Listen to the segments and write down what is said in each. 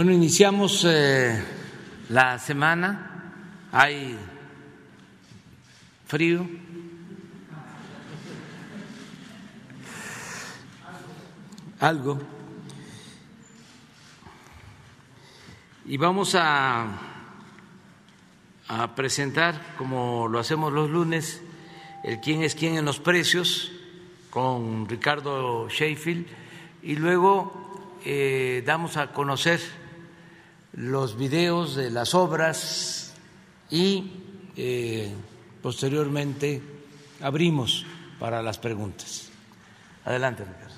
Bueno, iniciamos eh, la semana. Hay frío. Algo. Y vamos a, presentar, como lo hacemos los lunes, el quién es quién en los precios con Ricardo Sheffield y luego eh, damos a conocer los videos de las obras y eh, posteriormente abrimos para las preguntas. Adelante, Ricardo.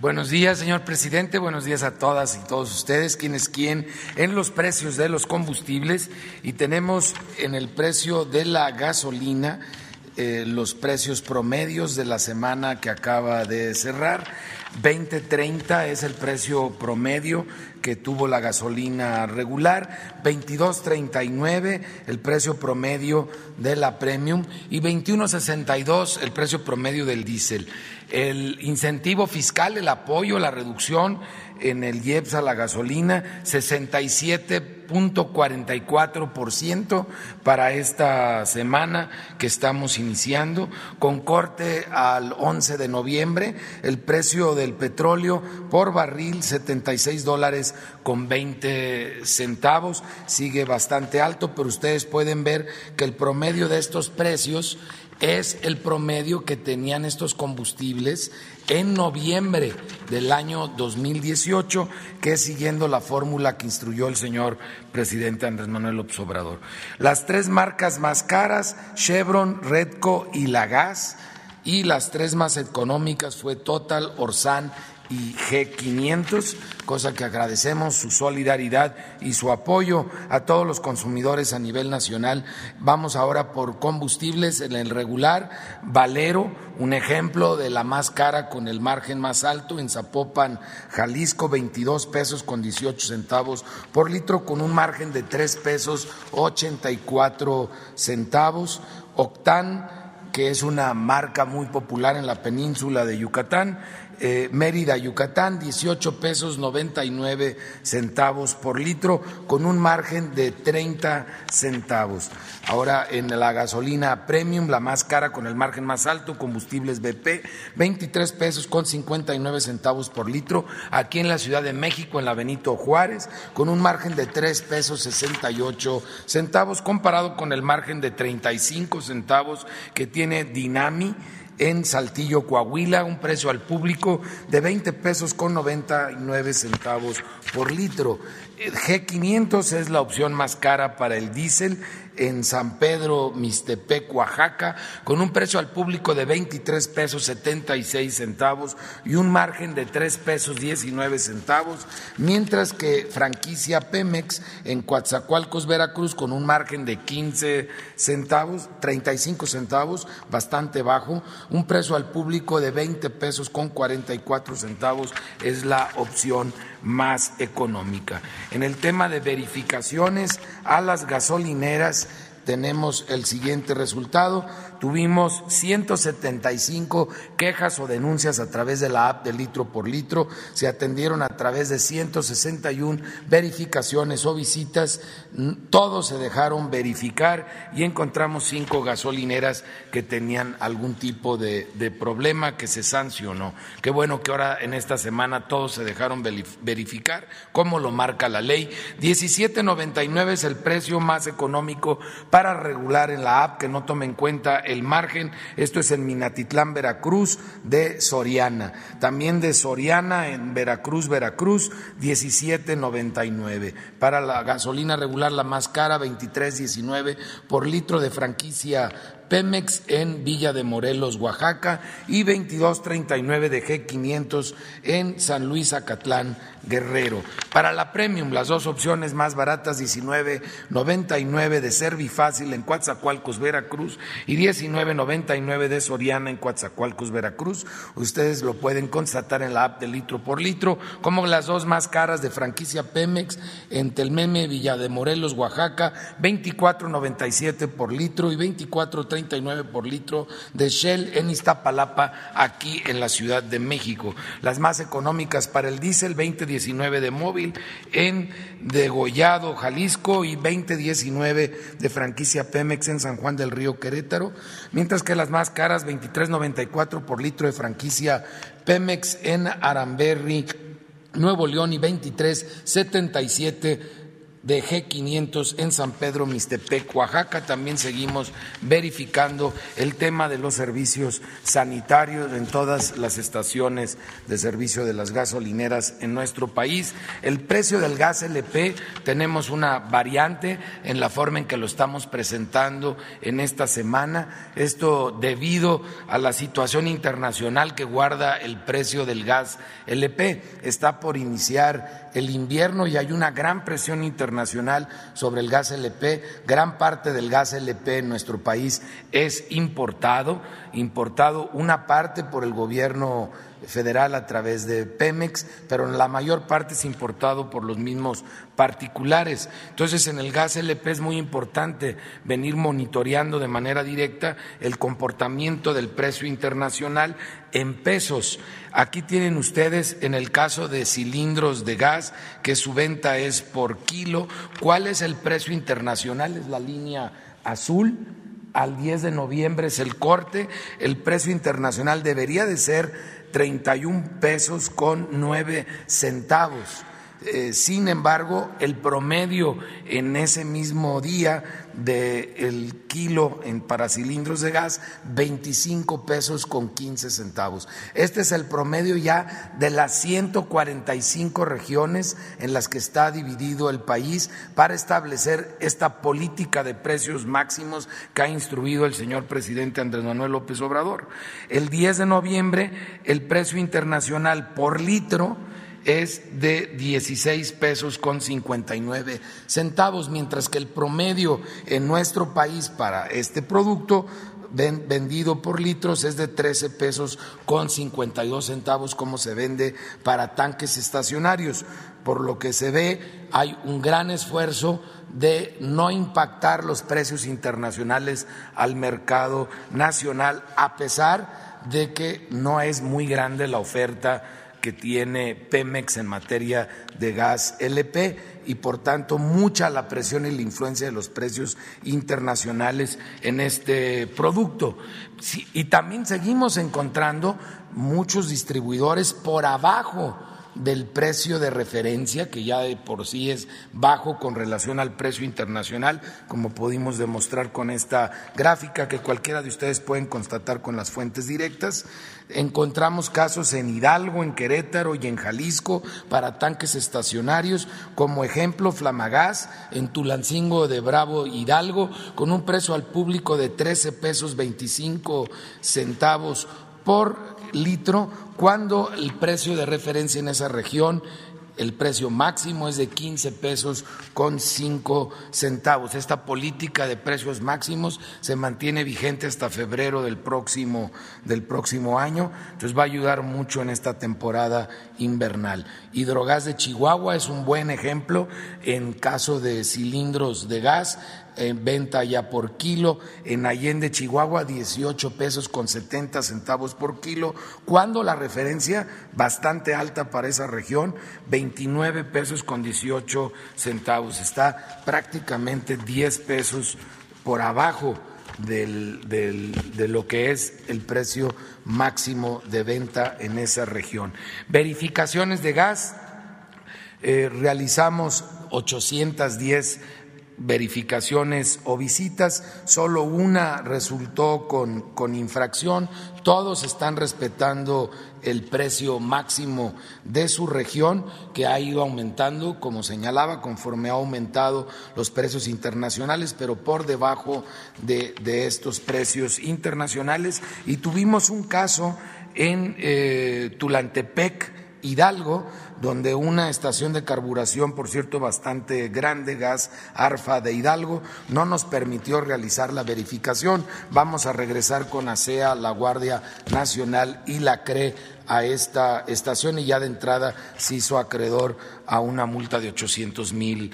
Buenos días, señor presidente. Buenos días a todas y todos ustedes. ¿Quién es quién? En los precios de los combustibles y tenemos en el precio de la gasolina eh, los precios promedios de la semana que acaba de cerrar. 20.30 es el precio promedio que tuvo la gasolina regular, 22.39 el precio promedio de la premium y 21.62 el precio promedio del diésel. El incentivo fiscal, el apoyo, la reducción en el IEPS la gasolina, 67.44% para esta semana que estamos iniciando, con corte al 11 de noviembre, el precio del petróleo por barril 76 dólares con 20 centavos, sigue bastante alto, pero ustedes pueden ver que el promedio de estos precios es el promedio que tenían estos combustibles en noviembre del año 2018, que es siguiendo la fórmula que instruyó el señor presidente Andrés Manuel López Obrador. Las tres marcas más caras, Chevron, Redco y Lagas, y las tres más económicas fue Total, Orsan y G500, cosa que agradecemos su solidaridad y su apoyo a todos los consumidores a nivel nacional. Vamos ahora por combustibles en el regular, Valero, un ejemplo de la más cara con el margen más alto en Zapopan, Jalisco, 22 pesos con 18 centavos por litro, con un margen de 3 pesos 84 centavos. Octán, que es una marca muy popular en la península de Yucatán, eh, Mérida, Yucatán, 18 pesos 99 centavos por litro, con un margen de 30 centavos. Ahora en la gasolina premium, la más cara con el margen más alto, combustibles BP, 23 pesos con 59 centavos por litro, aquí en la Ciudad de México, en la Benito Juárez, con un margen de 3 pesos 68 centavos, comparado con el margen de 35 centavos que tiene Dinami en Saltillo, Coahuila, un precio al público de 20 pesos con 99 centavos por litro. G500 es la opción más cara para el diésel en San Pedro, Mixtepec, Oaxaca, con un precio al público de 23 pesos 76 centavos y un margen de 3 pesos 19 centavos, mientras que franquicia Pemex en Coatzacoalcos, Veracruz, con un margen de 15 centavos, 35 centavos, bastante bajo, un precio al público de 20 pesos con 44 centavos es la opción más económica. En el tema de verificaciones a las gasolineras tenemos el siguiente resultado tuvimos 175 quejas o denuncias a través de la app de litro por litro, se atendieron a través de 161 verificaciones o visitas, todos se dejaron verificar y encontramos cinco gasolineras que tenían algún tipo de, problema que se sancionó. Qué bueno que ahora en esta semana todos se dejaron verificar, como lo marca la ley. 17.99 es el precio más económico para regular en la app que no tome en cuenta el margen. Esto es en Minatitlán, Veracruz, de Soriana. También de Soriana en Veracruz, Veracruz, 17.99. Para la gasolina regular, la más cara, 23.19 por litro de franquicia Pemex en Villa de Morelos, Oaxaca, y 2239 de G500 en San Luis Acatlán, Guerrero. Para la Premium, las dos opciones más baratas, 19.99 de Servifácil en Coatzacoalcos, Veracruz, y 19.99 de Soriana en Coatzacoalcos, Veracruz. Ustedes lo pueden constatar en la app de litro por litro, como las dos más caras de franquicia Pemex en Telmeme, Villa de Morelos, Oaxaca, 24.97 por litro y 24.30 239 por litro de Shell en Iztapalapa, aquí en la Ciudad de México. Las más económicas para el diésel, 2019 de móvil en Degollado, Jalisco y 2019 de franquicia Pemex en San Juan del Río Querétaro, mientras que las más caras, 23.94 por litro de franquicia Pemex en Aramberri, Nuevo León y 23.77 de G500 en San Pedro Mixtepec, Oaxaca. También seguimos verificando el tema de los servicios sanitarios en todas las estaciones de servicio de las gasolineras en nuestro país. El precio del gas LP tenemos una variante en la forma en que lo estamos presentando en esta semana. Esto debido a la situación internacional que guarda el precio del gas LP. Está por iniciar el invierno y hay una gran presión internacional sobre el gas LP. Gran parte del gas LP en nuestro país es importado, importado una parte por el gobierno federal a través de Pemex, pero la mayor parte es importado por los mismos particulares. Entonces, en el gas LP es muy importante venir monitoreando de manera directa el comportamiento del precio internacional en pesos. Aquí tienen ustedes, en el caso de cilindros de gas, que su venta es por kilo, cuál es el precio internacional, es la línea azul. Al 10 de noviembre es el corte, el precio internacional debería de ser 31 pesos con 9 centavos. Eh, sin embargo, el promedio en ese mismo día del kilo en, para cilindros de gas, 25 pesos con 15 centavos. Este es el promedio ya de las 145 regiones en las que está dividido el país para establecer esta política de precios máximos que ha instruido el señor presidente Andrés Manuel López Obrador. El 10 de noviembre, el precio internacional por litro es de 16 pesos con 59 centavos, mientras que el promedio en nuestro país para este producto vendido por litros es de 13 pesos con 52 centavos como se vende para tanques estacionarios. Por lo que se ve, hay un gran esfuerzo de no impactar los precios internacionales al mercado nacional, a pesar de que no es muy grande la oferta que tiene Pemex en materia de gas LP y por tanto mucha la presión y la influencia de los precios internacionales en este producto. y también seguimos encontrando muchos distribuidores por abajo del precio de referencia, que ya de por sí es bajo con relación al precio internacional, como pudimos demostrar con esta gráfica que cualquiera de ustedes pueden constatar con las fuentes directas. Encontramos casos en Hidalgo, en Querétaro y en Jalisco para tanques estacionarios, como ejemplo Flamagás en Tulancingo de Bravo, Hidalgo, con un precio al público de 13 pesos 25 centavos por litro, cuando el precio de referencia en esa región el precio máximo es de 15 pesos con 5 centavos. Esta política de precios máximos se mantiene vigente hasta febrero del próximo, del próximo año, entonces va a ayudar mucho en esta temporada invernal. Hidrogas de Chihuahua es un buen ejemplo en caso de cilindros de gas en venta ya por kilo, en Allende, Chihuahua, 18 pesos con 70 centavos por kilo, cuando la referencia bastante alta para esa región, 29 pesos con 18 centavos, está prácticamente 10 pesos por abajo de lo que es el precio máximo de venta en esa región. Verificaciones de gas, eh, realizamos 810 verificaciones o visitas, solo una resultó con, con, infracción, todos están respetando el precio máximo de su región, que ha ido aumentando, como señalaba, conforme ha aumentado los precios internacionales, pero por debajo de, estos precios internacionales. Y tuvimos un caso en eh, Tulantepec, Hidalgo, donde una estación de carburación, por cierto, bastante grande, gas ARFA de Hidalgo, no nos permitió realizar la verificación. Vamos a regresar con ASEA, la Guardia Nacional y la CRE a esta estación y ya de entrada se hizo acreedor a una multa de 800 mil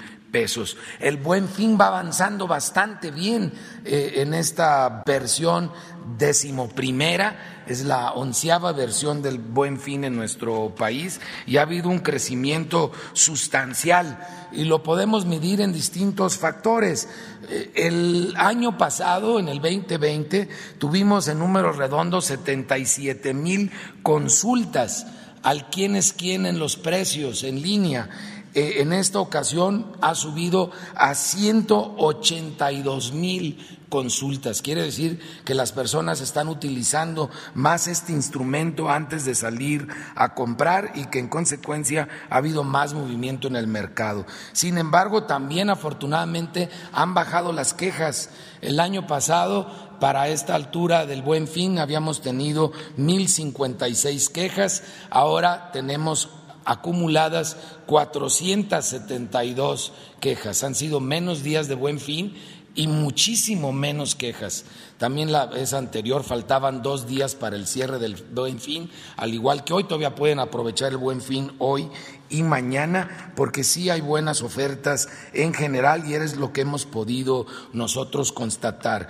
El buen fin va avanzando bastante bien eh, en esta versión decimoprimera, es la onceava versión del buen fin en nuestro país y ha habido un crecimiento sustancial y lo podemos medir en distintos factores. Eh, el año pasado, en el 2020, tuvimos en números redondos 77 mil consultas. Al quién es quién en los precios en línea eh, en esta ocasión ha subido a 182 mil consultas. Quiere decir que las personas están utilizando más este instrumento antes de salir a comprar y que en consecuencia ha habido más movimiento en el mercado. Sin embargo, también afortunadamente han bajado las quejas. El año pasado para esta altura del buen fin habíamos tenido 1.056 quejas, ahora tenemos acumuladas 472 quejas. Han sido menos días de buen fin y muchísimo menos quejas. También la vez anterior faltaban dos días para el cierre del buen fin, al igual que hoy todavía pueden aprovechar el buen fin hoy y mañana, porque sí hay buenas ofertas en general y eres lo que hemos podido nosotros constatar.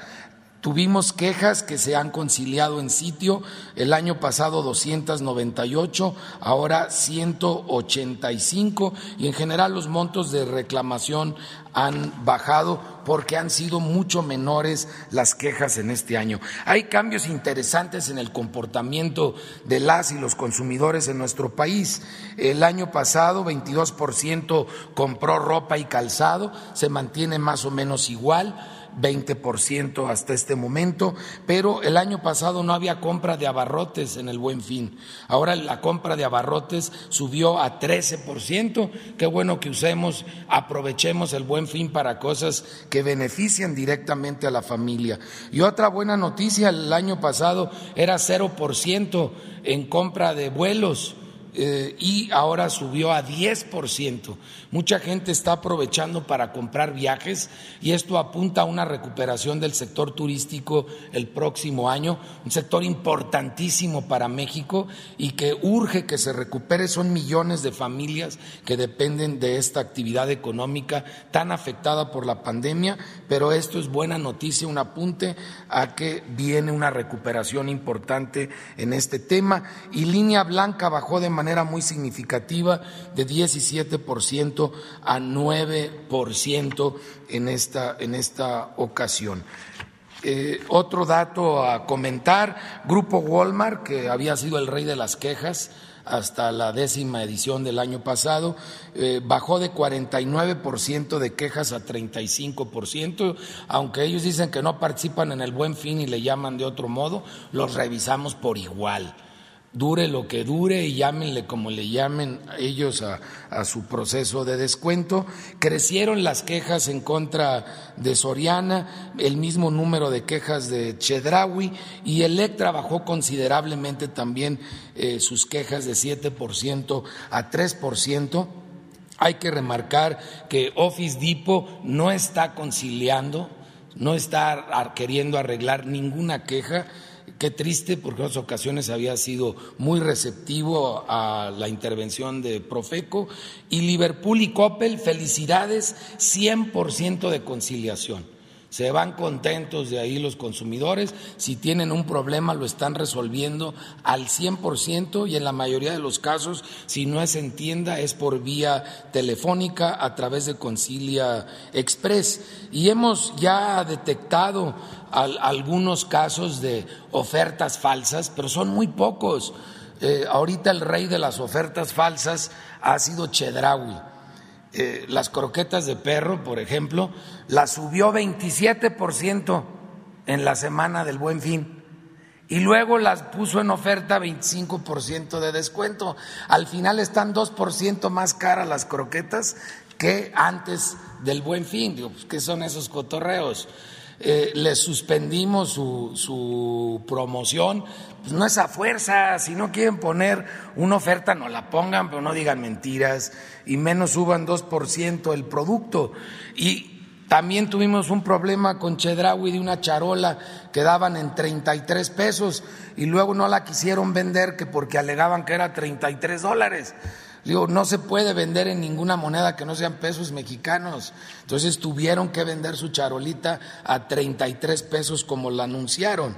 Tuvimos quejas que se han conciliado en sitio, el año pasado 298, ahora 185 y en general los montos de reclamación han bajado porque han sido mucho menores las quejas en este año. Hay cambios interesantes en el comportamiento de las y los consumidores en nuestro país. El año pasado 22% compró ropa y calzado, se mantiene más o menos igual 20% hasta este momento, pero el año pasado no había compra de abarrotes en el buen fin. Ahora la compra de abarrotes subió a 13%. Qué bueno que usemos, aprovechemos el buen fin para cosas que benefician directamente a la familia. Y otra buena noticia, el año pasado era 0% en compra de vuelos eh, y ahora subió a 10%. Mucha gente está aprovechando para comprar viajes y esto apunta a una recuperación del sector turístico el próximo año, un sector importantísimo para México y que urge que se recupere. Son millones de familias que dependen de esta actividad económica tan afectada por la pandemia, pero esto es buena noticia, un apunte a que viene una recuperación importante en este tema y línea blanca bajó de manera muy significativa de 17% a 9% en esta, en esta ocasión. Eh, otro dato a comentar, Grupo Walmart, que había sido el rey de las quejas hasta la décima edición del año pasado, eh, bajó de 49% de quejas a 35%, aunque ellos dicen que no participan en el buen fin y le llaman de otro modo, los revisamos por igual dure lo que dure y llámenle como le llamen ellos a, su proceso de descuento. Crecieron las quejas en contra de Soriana, el mismo número de quejas de Chedraui y Electra bajó considerablemente también eh, sus quejas de 7% a 3%. Hay que remarcar que Office Depot no está conciliando, no está queriendo arreglar ninguna queja Qué triste, porque en otras ocasiones había sido muy receptivo a la intervención de Profeco. Y Liverpool y Coppel, felicidades, 100% de conciliación. Se van contentos de ahí los consumidores. Si tienen un problema, lo están resolviendo al 100% y en la mayoría de los casos, si no es en tienda, es por vía telefónica a través de Concilia Express. Y hemos ya detectado algunos casos de ofertas falsas, pero son muy pocos. Eh, ahorita el rey de las ofertas falsas ha sido Chedraui. Eh, las croquetas de perro, por ejemplo, las subió 27% en la semana del buen fin y luego las puso en oferta 25% de descuento. Al final están 2% más caras las croquetas que antes del buen fin. Digo, pues, ¿qué son esos cotorreos? Eh, les suspendimos su, su promoción. Pues no es a fuerza, si no quieren poner una oferta, no la pongan, pero no digan mentiras y menos suban 2% el producto. Y También tuvimos un problema con Chedraui de una charola que daban en 33 pesos y luego no la quisieron vender que porque alegaban que era 33 dólares. Digo, no se puede vender en ninguna moneda que no sean pesos mexicanos. Entonces tuvieron que vender su charolita a 33 pesos como la anunciaron.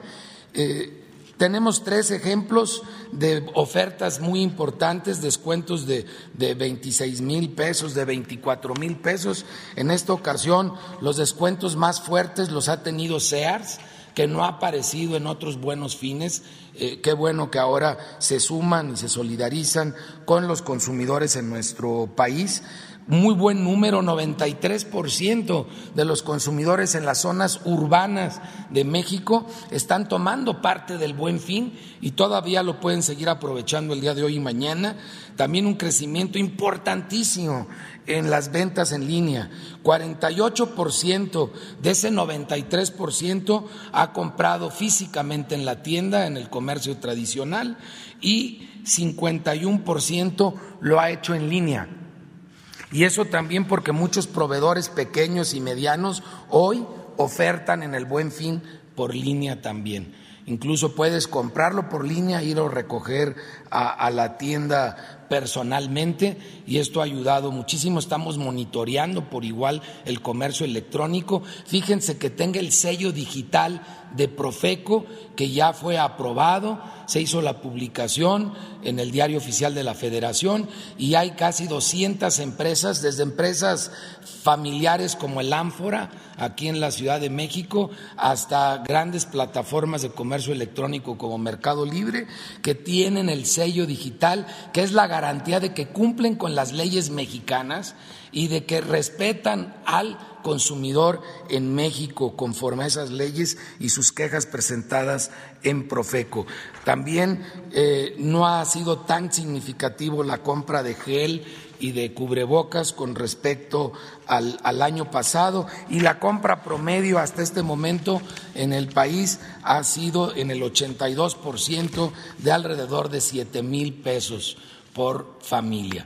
Eh, tenemos tres ejemplos de ofertas muy importantes, descuentos de, de 26 mil pesos, de 24 mil pesos. En esta ocasión, los descuentos más fuertes los ha tenido Sears, que no ha aparecido en otros buenos fines. Eh, qué bueno que ahora se suman y se solidarizan con los consumidores en nuestro país muy buen número, 93% de los consumidores en las zonas urbanas de México están tomando parte del buen fin y todavía lo pueden seguir aprovechando el día de hoy y mañana. También un crecimiento importantísimo en las ventas en línea. 48% de ese 93% ha comprado físicamente en la tienda, en el comercio tradicional, y 51% lo ha hecho en línea. Y eso también porque muchos proveedores pequeños y medianos hoy ofertan en el buen fin por línea también. Incluso puedes comprarlo por línea, ir a recoger a, la tienda personalmente y esto ha ayudado muchísimo. Estamos monitoreando por igual el comercio electrónico. Fíjense que tenga el sello digital de Profeco que ya fue aprobado, se hizo la publicación en el diario oficial de la Federación y hay casi 200 empresas, desde empresas familiares como el Ánfora, aquí en la Ciudad de México, hasta grandes plataformas de comercio electrónico como Mercado Libre, que tienen el sello digital, que es la garantía de que cumplen con las leyes mexicanas y de que respetan al consumidor en México conforme a esas leyes y sus quejas presentadas en Profeco. También eh, no ha sido tan significativo la compra de gel y de cubrebocas con respecto al, al, año pasado y la compra promedio hasta este momento en el país ha sido en el 82% de alrededor de siete mil pesos por familia.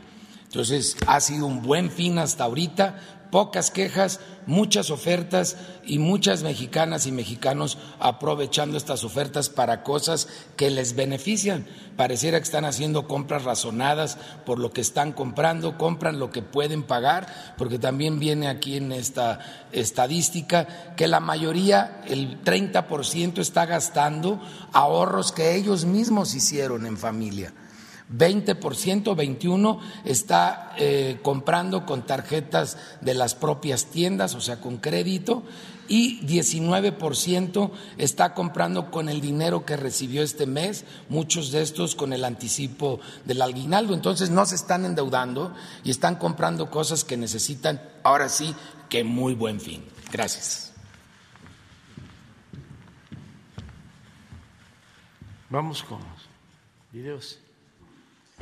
Entonces, ha sido un buen fin hasta ahorita, pocas quejas, muchas ofertas y muchas mexicanas y mexicanos aprovechando estas ofertas para cosas que les benefician. Pareciera que están haciendo compras razonadas por lo que están comprando, compran lo que pueden pagar, porque también viene aquí en esta estadística que la mayoría, el 30% está gastando ahorros que ellos mismos hicieron en familia. 20%, 21% está eh, comprando con tarjetas de las propias tiendas, o sea, con crédito, y 19% está comprando con el dinero que recibió este mes, muchos de estos con el anticipo del aguinaldo. Entonces no se están endeudando y están comprando cosas que necesitan, ahora sí, que muy buen fin. Gracias. Vamos con videos.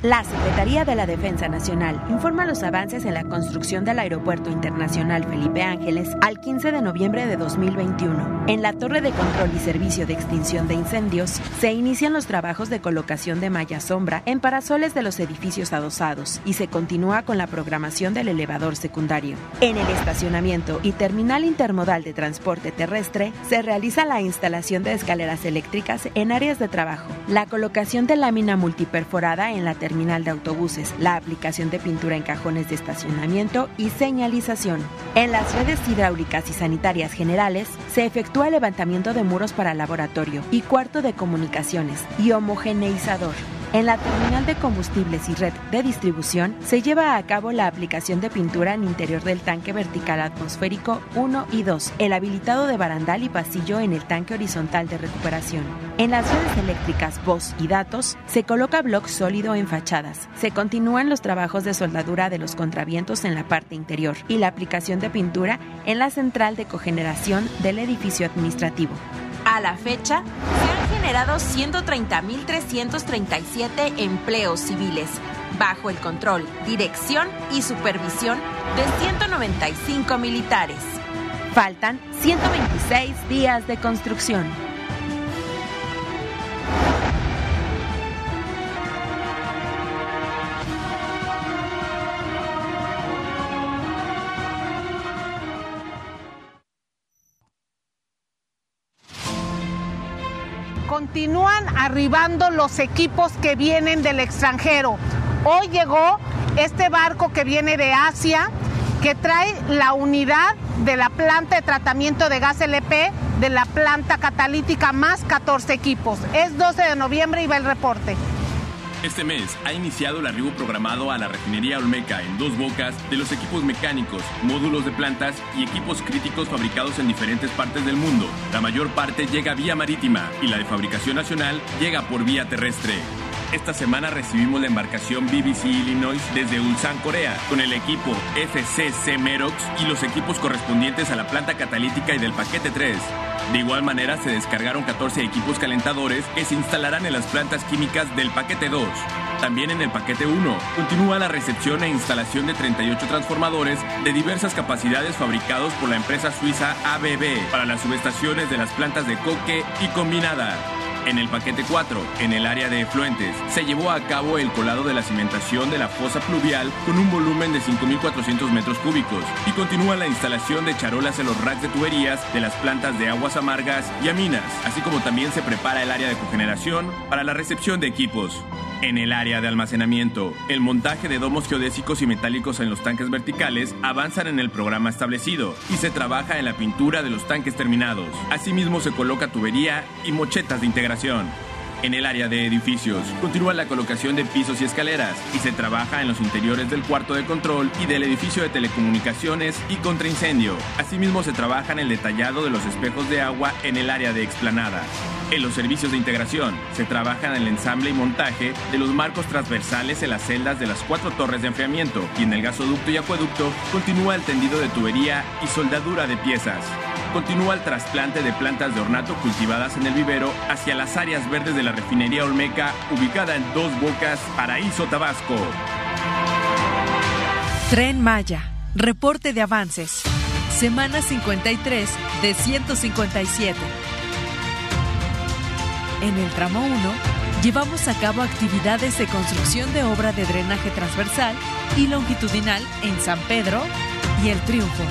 La Secretaría de la Defensa Nacional informa los avances en la construcción del Aeropuerto Internacional Felipe Ángeles al 15 de noviembre de 2021. En la Torre de Control y Servicio de Extinción de Incendios se inician los trabajos de colocación de malla sombra en parasoles de los edificios adosados y se continúa con la programación del elevador secundario. En el estacionamiento y terminal intermodal de transporte terrestre se realiza la instalación de escaleras eléctricas en áreas de trabajo, la colocación de lámina multiperforada en la terminal de autobuses, la aplicación de pintura en cajones de estacionamiento y señalización. En las redes hidráulicas y sanitarias generales se efectúa levantamiento de muros para laboratorio y cuarto de comunicaciones y homogeneizador. En la terminal de combustibles y red de distribución se lleva a cabo la aplicación de pintura en interior del tanque vertical atmosférico 1 y 2, el habilitado de barandal y pasillo en el tanque horizontal de recuperación. En las redes eléctricas voz y datos se coloca bloc sólido en fachadas. Se continúan los trabajos de soldadura de los contravientos en la parte interior y la aplicación de pintura en la central de cogeneración del edificio administrativo. A la fecha, se han generado 130.337 empleos civiles, bajo el control, dirección y supervisión de 195 militares. Faltan 126 días de construcción. Continúan arribando los equipos que vienen del extranjero. Hoy llegó este barco que viene de Asia, que trae la unidad de la planta de tratamiento de gas LP de la planta catalítica más 14 equipos. Es 12 de noviembre y va el reporte. Este mes ha iniciado el arribo programado a la refinería Olmeca en dos bocas de los equipos mecánicos, módulos de plantas y equipos críticos fabricados en diferentes partes del mundo. La mayor parte llega vía marítima y la de fabricación nacional llega por vía terrestre. Esta semana recibimos la embarcación BBC Illinois desde Ulsan, Corea, con el equipo FCC Merox y los equipos correspondientes a la planta catalítica y del paquete 3. De igual manera, se descargaron 14 equipos calentadores que se instalarán en las plantas químicas del paquete 2. También en el paquete 1 continúa la recepción e instalación de 38 transformadores de diversas capacidades fabricados por la empresa suiza ABB para las subestaciones de las plantas de coque y combinada. En el paquete 4, en el área de efluentes, se llevó a cabo el colado de la cimentación de la fosa pluvial con un volumen de 5.400 metros cúbicos y continúa la instalación de charolas en los racks de tuberías de las plantas de aguas amargas y aminas, así como también se prepara el área de cogeneración para la recepción de equipos. En el área de almacenamiento, el montaje de domos geodésicos y metálicos en los tanques verticales avanzan en el programa establecido y se trabaja en la pintura de los tanques terminados. Asimismo se coloca tubería y mochetas de integración. En el área de edificios, continúa la colocación de pisos y escaleras y se trabaja en los interiores del cuarto de control y del edificio de telecomunicaciones y contraincendio. Asimismo se trabaja en el detallado de los espejos de agua en el área de explanada. En los servicios de integración se trabaja en el ensamble y montaje de los marcos transversales en las celdas de las cuatro torres de enfriamiento y en el gasoducto y acueducto continúa el tendido de tubería y soldadura de piezas. Continúa el trasplante de plantas de ornato cultivadas en el vivero hacia las áreas verdes de la refinería Olmeca, ubicada en Dos Bocas, Paraíso, Tabasco. Tren Maya, reporte de avances. Semana 53 de 157. En el tramo 1, llevamos a cabo actividades de construcción de obra de drenaje transversal y longitudinal en San Pedro y El Triunfo.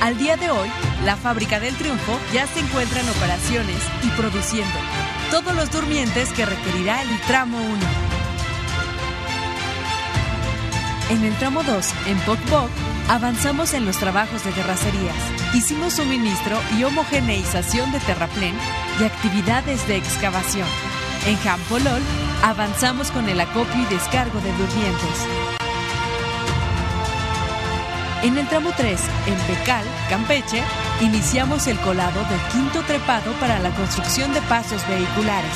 Al día de hoy, la fábrica del Triunfo ya se encuentra en operaciones y produciendo todos los durmientes que requerirá el tramo 1. En el tramo 2, en Poc avanzamos en los trabajos de terracerías. Hicimos suministro y homogeneización de terraplén y actividades de excavación. En Jampolol, avanzamos con el acopio y descargo de durmientes. En el tramo 3, en Pecal, Campeche, iniciamos el colado del quinto trepado para la construcción de pasos vehiculares.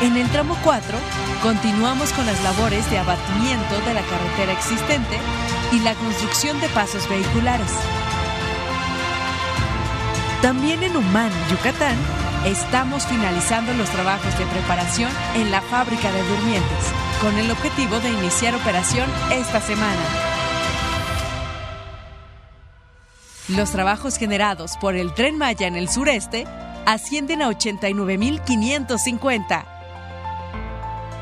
En el tramo 4, continuamos con las labores de abatimiento de la carretera existente y la construcción de pasos vehiculares. También en Humán, Yucatán, estamos finalizando los trabajos de preparación en la fábrica de durmientes, con el objetivo de iniciar operación esta semana. Los trabajos generados por el tren Maya en el sureste ascienden a 89.550.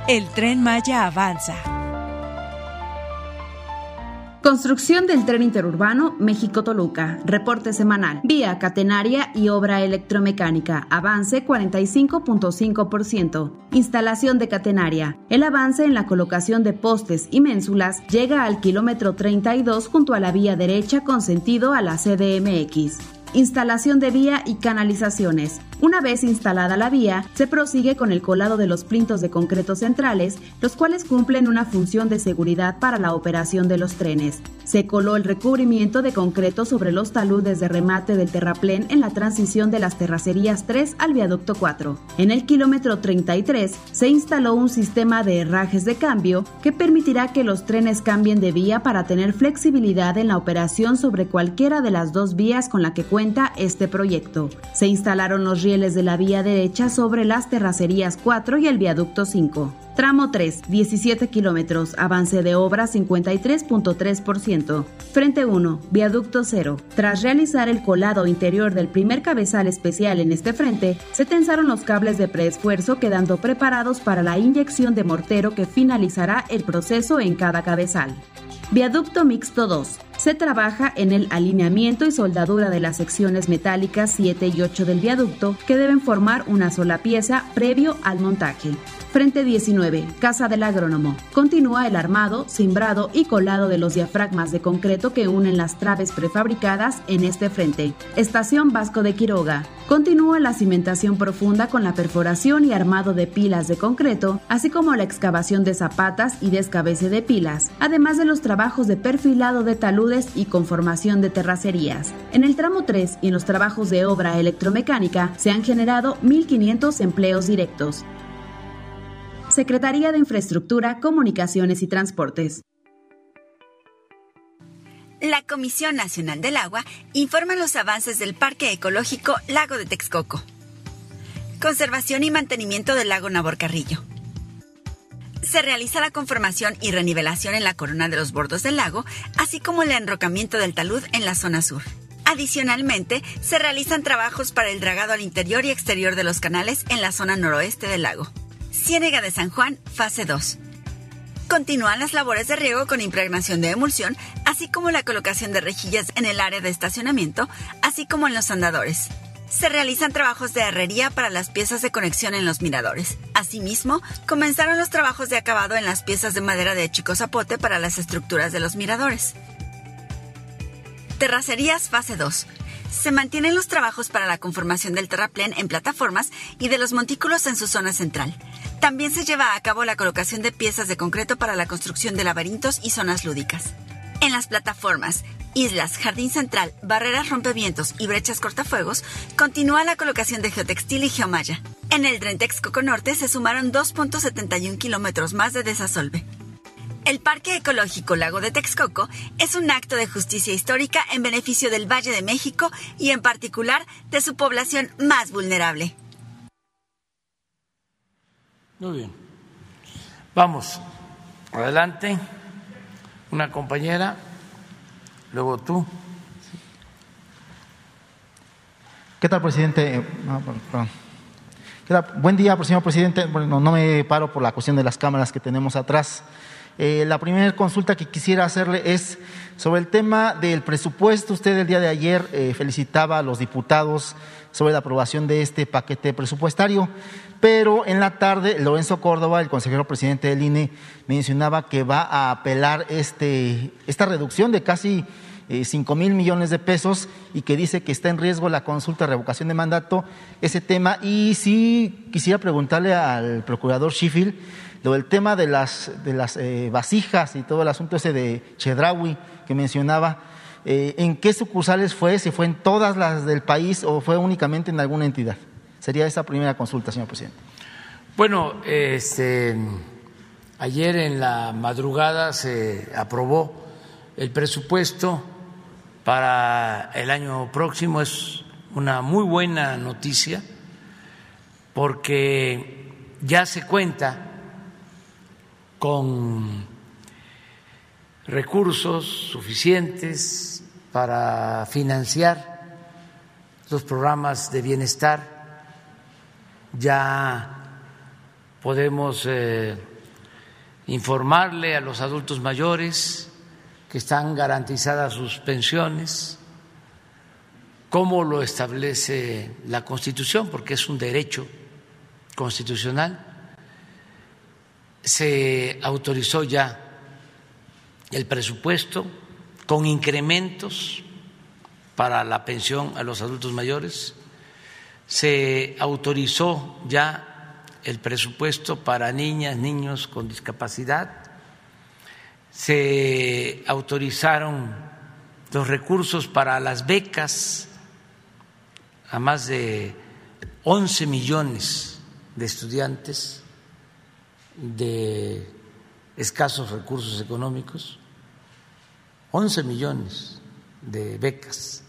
El tren Maya avanza. Construcción del tren interurbano México-Toluca. Reporte semanal. Vía catenaria y obra electromecánica. Avance 45.5%. Instalación de catenaria. El avance en la colocación de postes y ménsulas llega al kilómetro 32 junto a la vía derecha con sentido a la CDMX instalación de vía y canalizaciones. Una vez instalada la vía, se prosigue con el colado de los plintos de concreto centrales, los cuales cumplen una función de seguridad para la operación de los trenes. Se coló el recubrimiento de concreto sobre los taludes de remate del terraplén en la transición de las terracerías 3 al viaducto 4. En el kilómetro 33 se instaló un sistema de herrajes de cambio que permitirá que los trenes cambien de vía para tener flexibilidad en la operación sobre cualquiera de las dos vías con la que cuenta este proyecto. Se instalaron los rieles de la vía derecha sobre las terracerías 4 y el viaducto 5. Tramo 3, 17 kilómetros, avance de obra 53.3%. Frente 1, viaducto 0. Tras realizar el colado interior del primer cabezal especial en este frente, se tensaron los cables de preesfuerzo quedando preparados para la inyección de mortero que finalizará el proceso en cada cabezal. Viaducto mixto 2. Se trabaja en el alineamiento y soldadura de las secciones metálicas 7 y 8 del viaducto que deben formar una sola pieza previo al montaje. Frente 19, Casa del Agrónomo. Continúa el armado, cimbrado y colado de los diafragmas de concreto que unen las traves prefabricadas en este frente. Estación Vasco de Quiroga. Continúa la cimentación profunda con la perforación y armado de pilas de concreto, así como la excavación de zapatas y descabece de pilas, además de los trabajos de perfilado de taludes y conformación de terracerías. En el tramo 3 y en los trabajos de obra electromecánica se han generado 1.500 empleos directos. Secretaría de Infraestructura, Comunicaciones y Transportes. La Comisión Nacional del Agua informa los avances del Parque Ecológico Lago de Texcoco. Conservación y mantenimiento del lago Naborcarrillo. Se realiza la conformación y renivelación en la corona de los bordos del lago, así como el enrocamiento del talud en la zona sur. Adicionalmente, se realizan trabajos para el dragado al interior y exterior de los canales en la zona noroeste del lago. Ciénega de San Juan, fase 2. Continúan las labores de riego con impregnación de emulsión, así como la colocación de rejillas en el área de estacionamiento, así como en los andadores. Se realizan trabajos de herrería para las piezas de conexión en los miradores. Asimismo, comenzaron los trabajos de acabado en las piezas de madera de Chico Zapote para las estructuras de los miradores. Terracerías fase 2. Se mantienen los trabajos para la conformación del terraplén en plataformas y de los montículos en su zona central. También se lleva a cabo la colocación de piezas de concreto para la construcción de laberintos y zonas lúdicas. En las plataformas, islas, jardín central, barreras rompevientos y brechas cortafuegos, continúa la colocación de geotextil y geomalla. En el Dren Texcoco Norte se sumaron 2.71 kilómetros más de desasolve. El Parque Ecológico Lago de Texcoco es un acto de justicia histórica en beneficio del Valle de México y en particular de su población más vulnerable. Muy bien. Vamos, adelante. Una compañera, luego tú. ¿Qué tal, presidente? ¿Qué tal? Buen día, señor presidente. Bueno, no me paro por la cuestión de las cámaras que tenemos atrás. Eh, la primera consulta que quisiera hacerle es sobre el tema del presupuesto. Usted el día de ayer eh, felicitaba a los diputados sobre la aprobación de este paquete presupuestario, pero en la tarde Lorenzo Córdoba, el consejero presidente del INE, mencionaba que va a apelar este, esta reducción de casi eh, cinco mil millones de pesos y que dice que está en riesgo la consulta de revocación de mandato, ese tema. Y sí quisiera preguntarle al procurador Sheffield el tema de las, de las eh, vasijas y todo el asunto ese de Chedraui que mencionaba, eh, ¿en qué sucursales fue? ¿Si fue en todas las del país o fue únicamente en alguna entidad? Sería esa primera consulta, señor presidente. Bueno, este, ayer en la madrugada se aprobó el presupuesto para el año próximo. Es una muy buena noticia porque ya se cuenta con recursos suficientes para financiar los programas de bienestar. Ya podemos eh, informarle a los adultos mayores que están garantizadas sus pensiones, como lo establece la Constitución, porque es un derecho constitucional se autorizó ya el presupuesto con incrementos para la pensión a los adultos mayores, se autorizó ya el presupuesto para niñas, niños con discapacidad, se autorizaron los recursos para las becas a más de 11 millones de estudiantes de escasos recursos económicos, 11 millones de becas.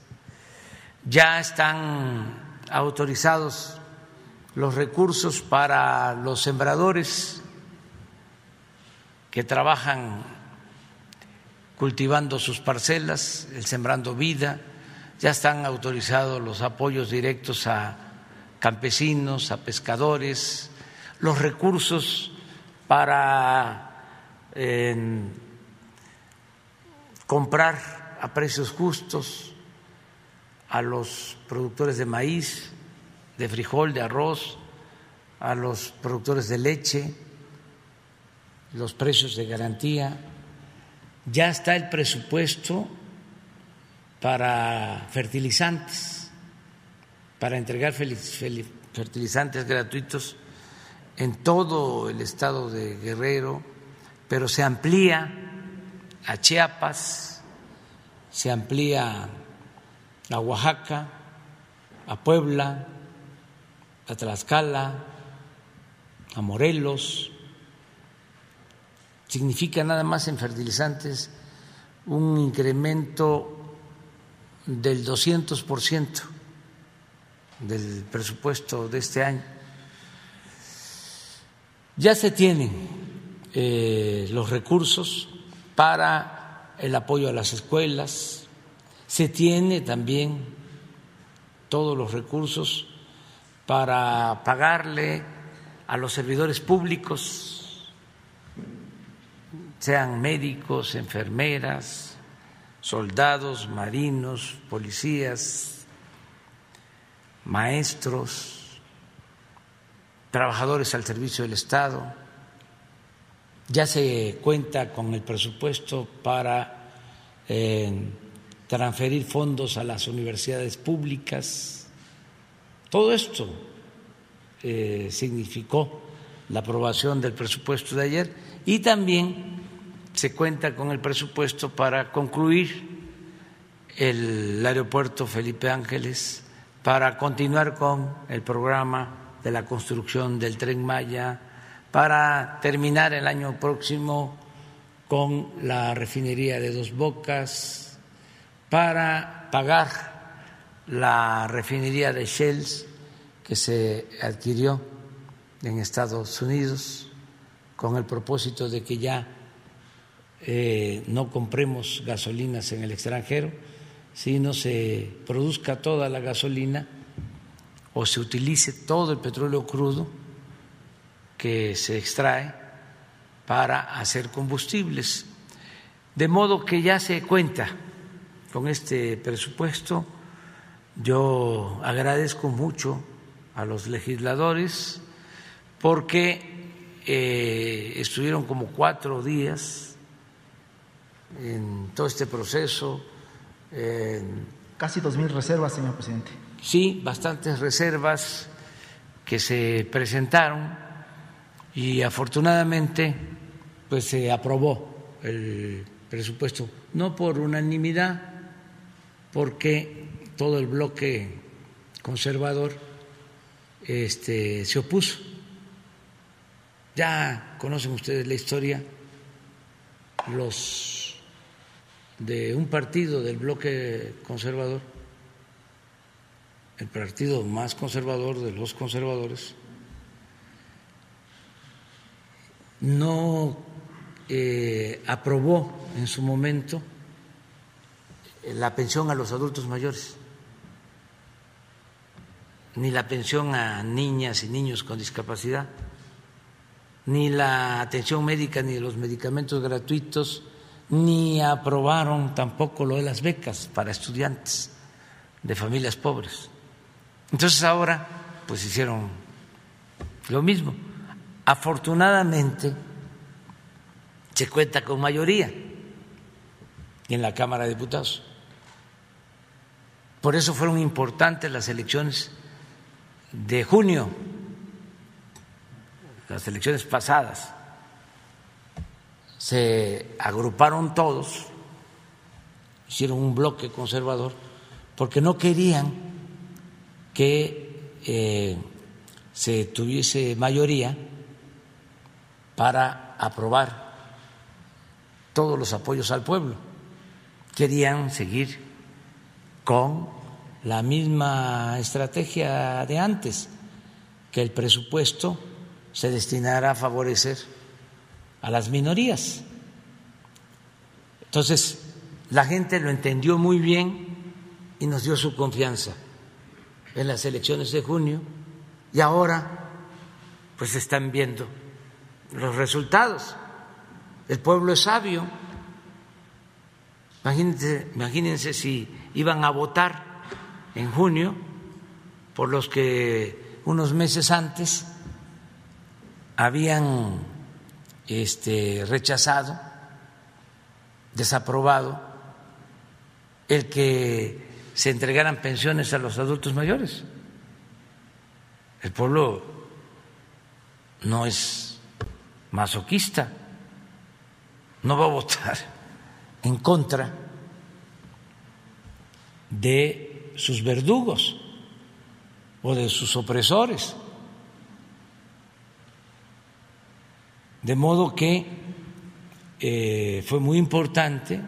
Ya están autorizados los recursos para los sembradores que trabajan cultivando sus parcelas, el Sembrando Vida, ya están autorizados los apoyos directos a campesinos, a pescadores, los recursos para comprar pagar a precios justos a los productores de maíz, de frijol, de arroz, a los productores de leche, los precios de garantía. Ya está el presupuesto para fertilizantes, para entregar fertilizantes gratuitos en todo el estado de Guerrero, pero se amplía a Chiapas, se amplía a Oaxaca, a Puebla, a Tlaxcala, a Morelos. Significa nada más en fertilizantes un incremento del 200% del presupuesto de este año. Ya se tienen eh, los recursos para el apoyo a las escuelas, se tiene también todos los recursos para pagarle a los servidores públicos, sean médicos, enfermeras, soldados, marinos, policías, maestros, trabajadores al servicio del Estado. Ya se cuenta con el presupuesto para eh, transferir fondos a las universidades públicas. Todo esto eh, significó la aprobación del presupuesto de ayer y también se cuenta con el presupuesto para concluir el aeropuerto Felipe Ángeles, para continuar con el programa de la construcción del tren Maya, para terminar el año próximo con la refinería de Dos Bocas, para pagar la refinería de Shells que se adquirió en Estados Unidos con el propósito de que ya eh, no compremos gasolinas en el extranjero, sino se produzca toda la gasolina o se utilice todo el petróleo crudo que se extrae para hacer combustibles. De modo que ya se cuenta con este presupuesto. Yo agradezco mucho a los legisladores porque eh, estuvieron como cuatro días en todo este proceso. Casi dos mil reservas, señor presidente. Sí, bastantes reservas que se presentaron y afortunadamente pues se aprobó el presupuesto, no por unanimidad, porque todo el bloque conservador este, se opuso. Ya conocen ustedes la historia, los de un partido del bloque conservador, el partido más conservador de los conservadores, no eh, aprobó en su momento la pensión a los adultos mayores, ni la pensión a niñas y niños con discapacidad, ni la atención médica ni los medicamentos gratuitos, ni aprobaron tampoco lo de las becas para estudiantes de familias pobres. Entonces ahora pues hicieron lo mismo. Afortunadamente se cuenta con mayoría en la Cámara de Diputados. Por eso fueron importantes las elecciones de junio, las elecciones pasadas. Se agruparon todos, hicieron un bloque conservador, porque no querían que eh, se tuviese mayoría para aprobar todos los apoyos al pueblo. Querían seguir con la misma estrategia de antes, que el presupuesto se destinara a favorecer a las minorías. Entonces, la gente lo entendió muy bien y nos dio su confianza en las elecciones de junio y ahora pues están viendo los resultados. El pueblo es sabio Imagínense, imagínense si iban a votar en junio por los que unos meses antes habían este, rechazado, desaprobado el que se entregaran pensiones a los adultos mayores. El pueblo no es masoquista, no va a votar en contra de sus verdugos o de sus opresores. De modo que eh, fue muy importante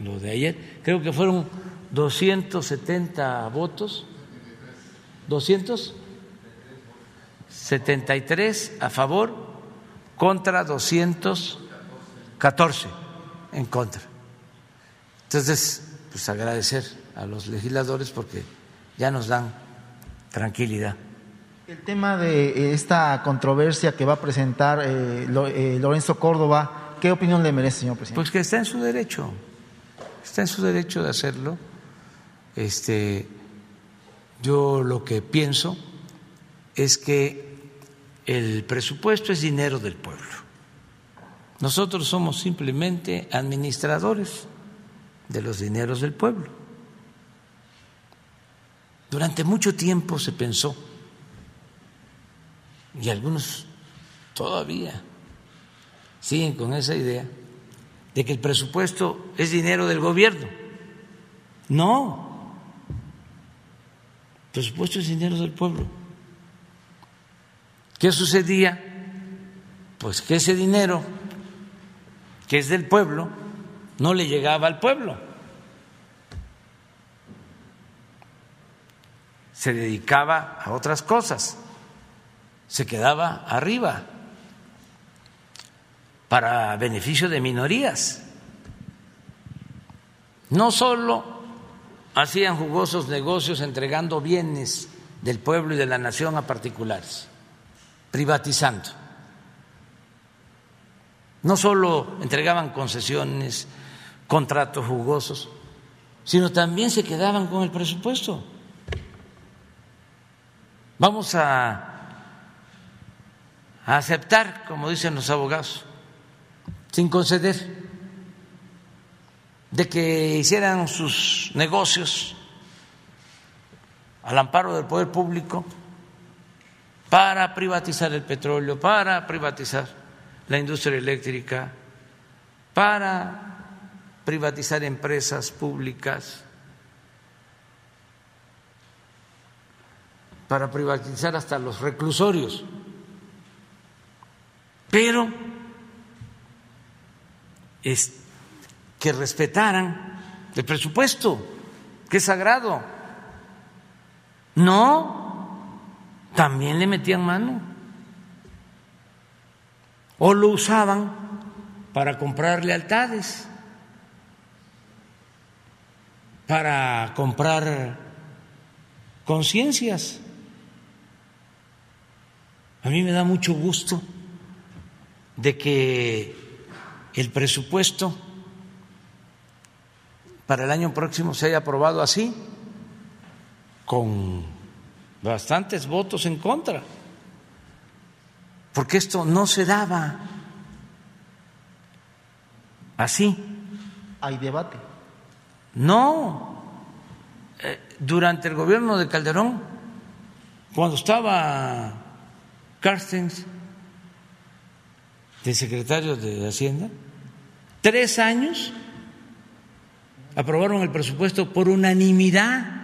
lo de ayer. Creo que fueron 270 votos, 273 a favor contra 214 en contra. Entonces, pues agradecer a los legisladores porque ya nos dan tranquilidad. El tema de esta controversia que va a presentar eh, eh, Lorenzo Córdoba, ¿qué opinión le merece, señor presidente? Pues que está en su derecho, está en su derecho de hacerlo este, yo lo que pienso es que el presupuesto es dinero del pueblo. Nosotros somos simplemente administradores de los dineros del pueblo. Durante mucho tiempo se pensó, y algunos todavía siguen con esa idea, de que el presupuesto es dinero del gobierno. No, presupuesto es dinero del pueblo. ¿Qué sucedía? Pues que ese dinero, que es del pueblo, no le llegaba al pueblo. Se dedicaba a otras cosas, se quedaba arriba para beneficio de minorías. No solo hacían jugosos negocios entregando bienes del pueblo y de la nación a particulares, privatizando. No solo entregaban concesiones, contratos jugosos, sino también se quedaban con el presupuesto. Vamos a, aceptar, como dicen los abogados, sin conceder de que hicieran sus negocios al amparo del poder público para privatizar el petróleo, para privatizar la industria eléctrica, para privatizar empresas públicas, para privatizar hasta los reclusorios. Pero este que respetaran el presupuesto, que es sagrado. No, también le metían mano. O lo usaban para comprar lealtades, para comprar conciencias. A mí me da mucho gusto de que el presupuesto para el año próximo se haya aprobado así, con bastantes votos en contra, porque esto no se daba así. Hay debate. No, eh, durante el gobierno de Calderón, cuando estaba Carstens de secretario de Hacienda, tres años aprobaron el presupuesto por unanimidad.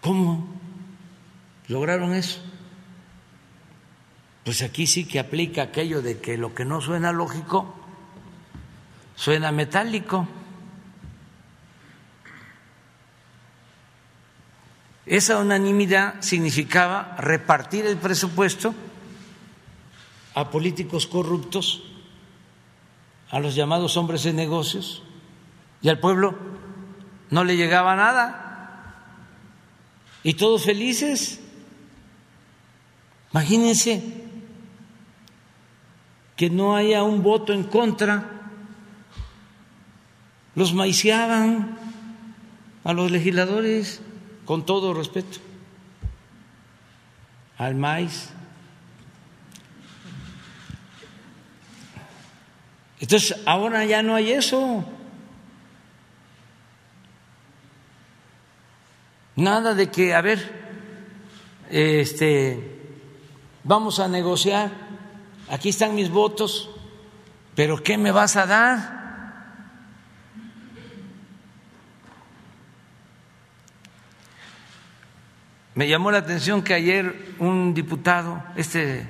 ¿Cómo lograron eso? Pues aquí sí que aplica aquello de que lo que no suena lógico suena metálico. Esa unanimidad significaba repartir el presupuesto a políticos corruptos a los llamados hombres de negocios y al pueblo no le llegaba nada. Y todos felices. Imagínense que no haya un voto en contra. Los maiciaban a los legisladores, con todo respeto, al maíz. Entonces, ahora ya no hay eso. Nada de que, a ver, este, vamos a negociar, aquí están mis votos, pero ¿qué me vas a dar? Me llamó la atención que ayer un diputado, este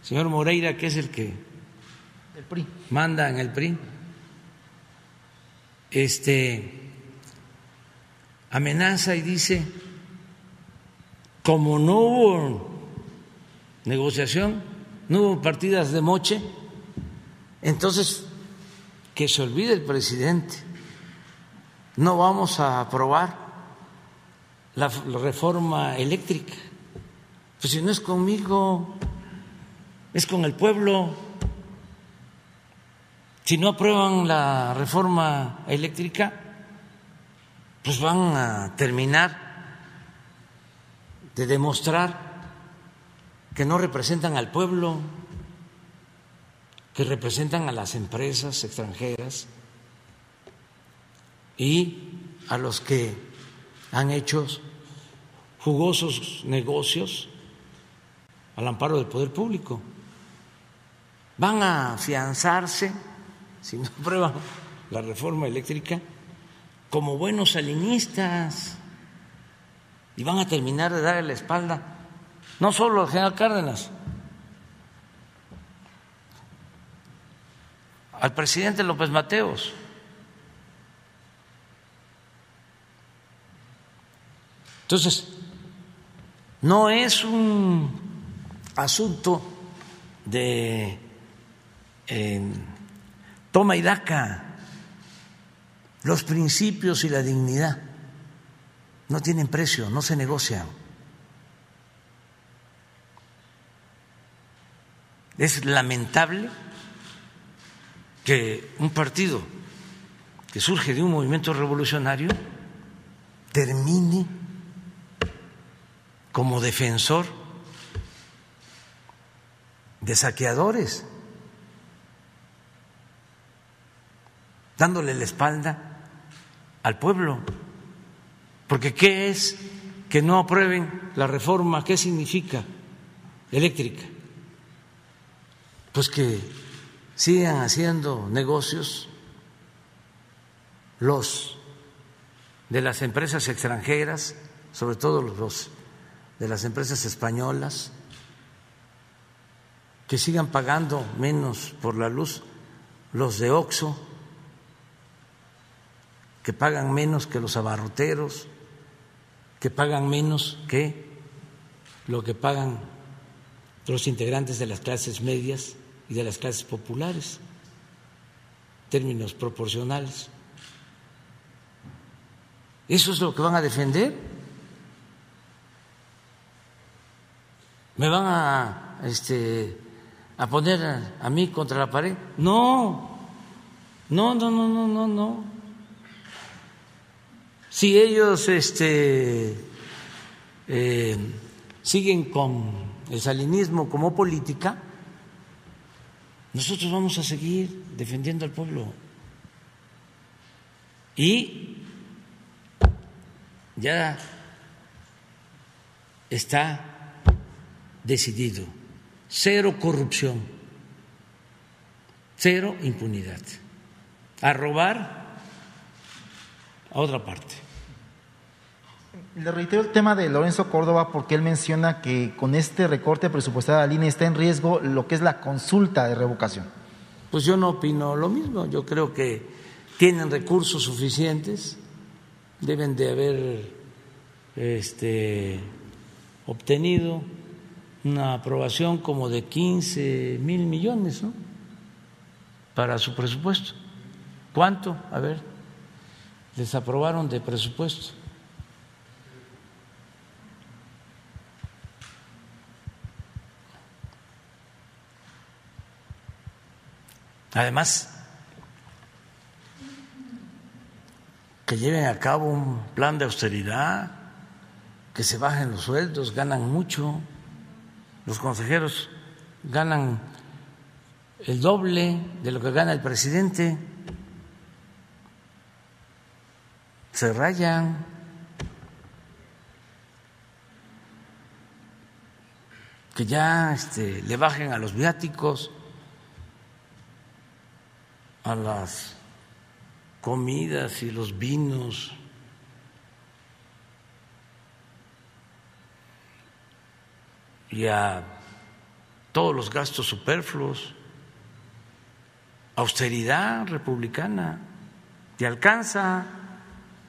señor Moreira, que es el que manda en el PRI, este amenaza y dice, como no hubo negociación, no hubo partidas de moche, entonces que se olvide el presidente, no vamos a aprobar la, reforma eléctrica. Pues si no es conmigo, es con el pueblo. Si no aprueban la reforma eléctrica, pues van a terminar de demostrar que no representan al pueblo, que representan a las empresas extranjeras y a los que han hecho jugosos negocios al amparo del poder público. Van a afianzarse, si no aprueban la reforma eléctrica, como buenos salinistas y van a terminar de darle la espalda, no solo al general Cárdenas, al presidente López Mateos. Entonces, no es un asunto de eh, toma y daca, los principios y la dignidad no tienen precio, no se negocian. Es lamentable que un partido que surge de un movimiento revolucionario termine como defensor de saqueadores, dándole la espalda al pueblo. Porque ¿qué es que no aprueben la reforma? ¿Qué significa eléctrica? Pues que sigan haciendo negocios los de las empresas extranjeras, sobre todo los de las empresas españolas, que sigan pagando menos por la luz los de Oxo, que pagan menos que los abarroteros, que pagan menos que lo que pagan los integrantes de las clases medias y de las clases populares, términos proporcionales. ¿Eso es lo que van a defender? ¿Me van a, este, a poner a, mí contra la pared? No, no, no, no, no, no. Si ellos este, eh, siguen con el salinismo como política, nosotros vamos a seguir defendiendo al pueblo. Y ya está decidido, cero corrupción, cero impunidad, a robar a otra parte. Le reitero el tema de Lorenzo Córdoba porque él menciona que con este recorte presupuestario de la línea está en riesgo lo que es la consulta de revocación. Pues yo no opino lo mismo, yo creo que tienen recursos suficientes, deben de haber este, obtenido una aprobación como de 15 mil millones ¿no? para su presupuesto. ¿Cuánto? A ver, les aprobaron de presupuesto. Además, que lleven a cabo un plan de austeridad, que se bajen los sueldos, ganan mucho, los consejeros ganan el doble de lo que gana el presidente, se rayan. que ya este, le bajen a los viáticos, a las comidas y los vinos. y a todos los gastos superfluos, austeridad republicana, te alcanza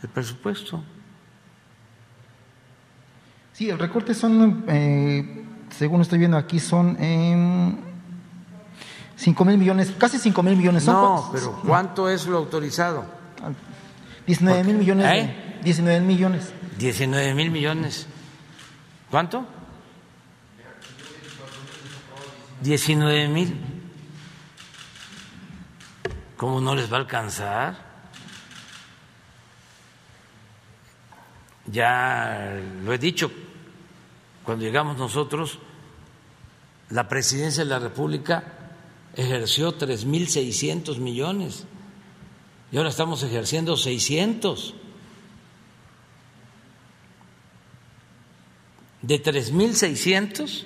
el presupuesto. Sí, el recorte son, eh, según estoy viendo aquí, son 5 mil millones, casi 5 mil millones. No, pero ¿cuánto es lo autorizado? 19 mil millones. ¿Eh? 19 millones. 19 mil millones. ¿Cuánto? 19 mil. ¿Cómo no les va a alcanzar? Ya lo he dicho, cuando llegamos nosotros, la presidencia de la República ejerció 3.600 millones y ahora estamos ejerciendo 600. De 3.600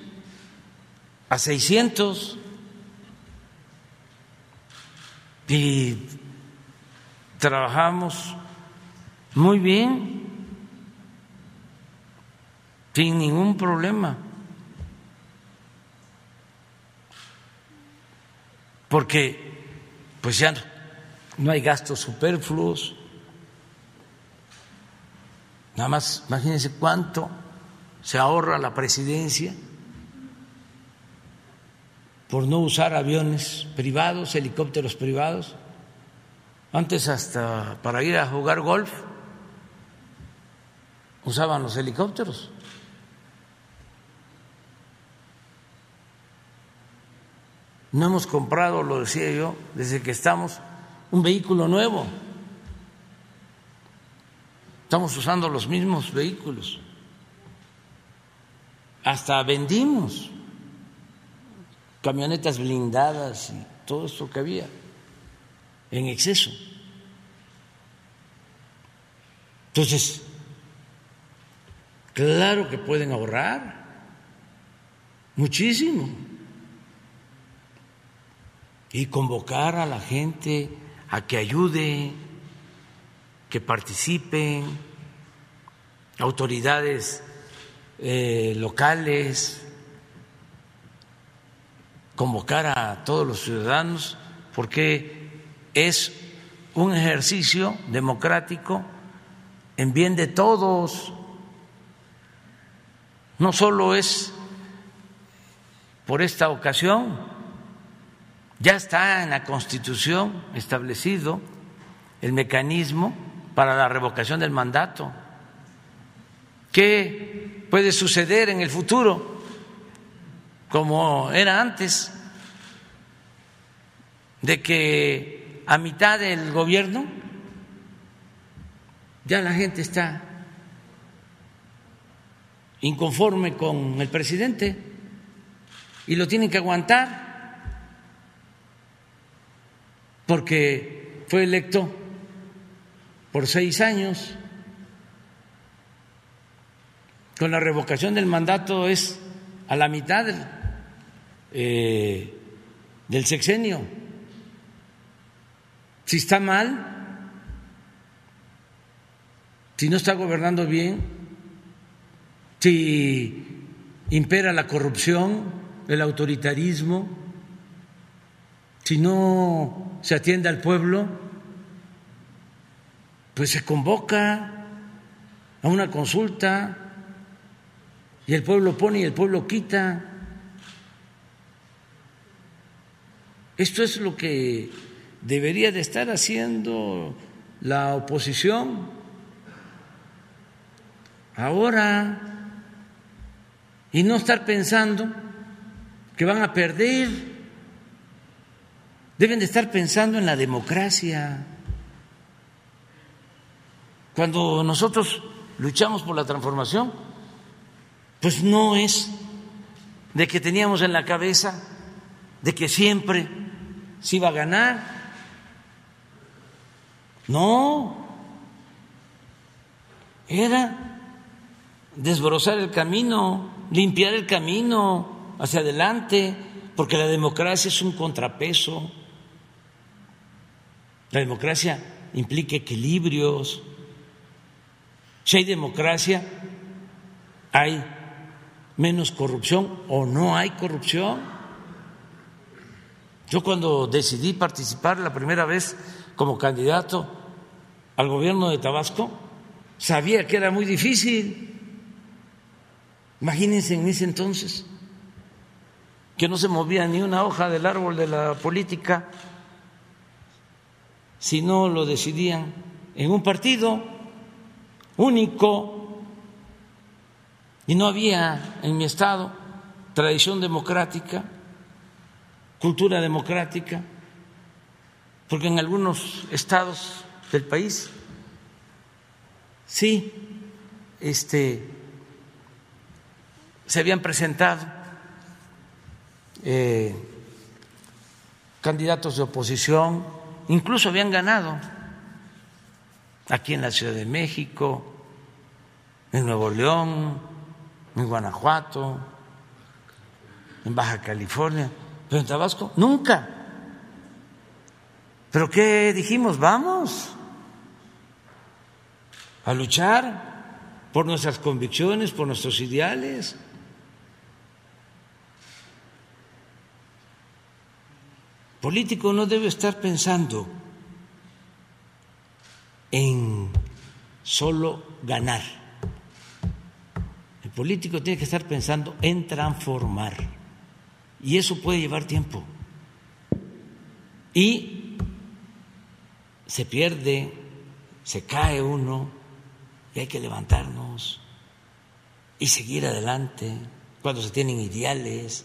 a 600 y trabajamos muy bien, sin ningún problema. Porque pues ya no, hay gastos superfluos. Nada más, imagínense cuánto se ahorra la presidencia por no usar aviones privados, helicópteros privados. Antes hasta para ir a jugar golf usaban los helicópteros. No hemos comprado, lo decía yo, desde que estamos, un vehículo nuevo. Estamos usando los mismos vehículos. Hasta vendimos camionetas blindadas y todo esto que había en exceso. Entonces, claro que pueden ahorrar muchísimo y convocar a la gente a que ayude, que participen, autoridades eh, locales, convocar a todos los ciudadanos, porque es un ejercicio democrático en bien de todos. No solo es por esta ocasión, ya está en la Constitución establecido el mecanismo para la revocación del mandato. ¿Qué puede suceder en el futuro? Como era antes, de que a mitad del gobierno ya la gente está inconforme con el presidente y lo tienen que aguantar porque fue electo por seis años. Con la revocación del mandato es a la mitad del, eh, sexenio. Si está mal, si no está gobernando bien, si impera la corrupción, el autoritarismo, si no se atiende al pueblo, pues se convoca a una consulta y el pueblo pone y el pueblo quita. Esto es lo que debería de estar haciendo la oposición ahora y no estar pensando que van a perder Deben de estar pensando en la democracia. Cuando nosotros luchamos por la transformación, pues no es de que teníamos en la cabeza de que siempre se iba a ganar. No, era desbrozar el camino, limpiar el camino hacia adelante, porque la democracia es un contrapeso. La democracia implica equilibrios. Si hay democracia, hay menos corrupción o no hay corrupción. Yo cuando decidí participar la primera vez como candidato al gobierno de Tabasco, sabía que era muy difícil. Imagínense en ese entonces que no se movía ni una hoja del árbol de la política si no lo decidían en un partido único y no había en mi estado tradición democrática, cultura democrática, porque en algunos estados del país sí este, se habían presentado eh, candidatos de oposición, incluso habían ganado aquí en la Ciudad de México, en Nuevo León, en Guanajuato, en Baja California, pero en Tabasco nunca. ¿Pero qué dijimos? Vamos a luchar por nuestras convicciones, por nuestros ideales. Político no debe estar pensando en solo ganar. El político tiene que estar pensando en transformar. Y eso puede llevar tiempo. Y se pierde, se cae uno, y hay que levantarnos y seguir adelante cuando se tienen ideales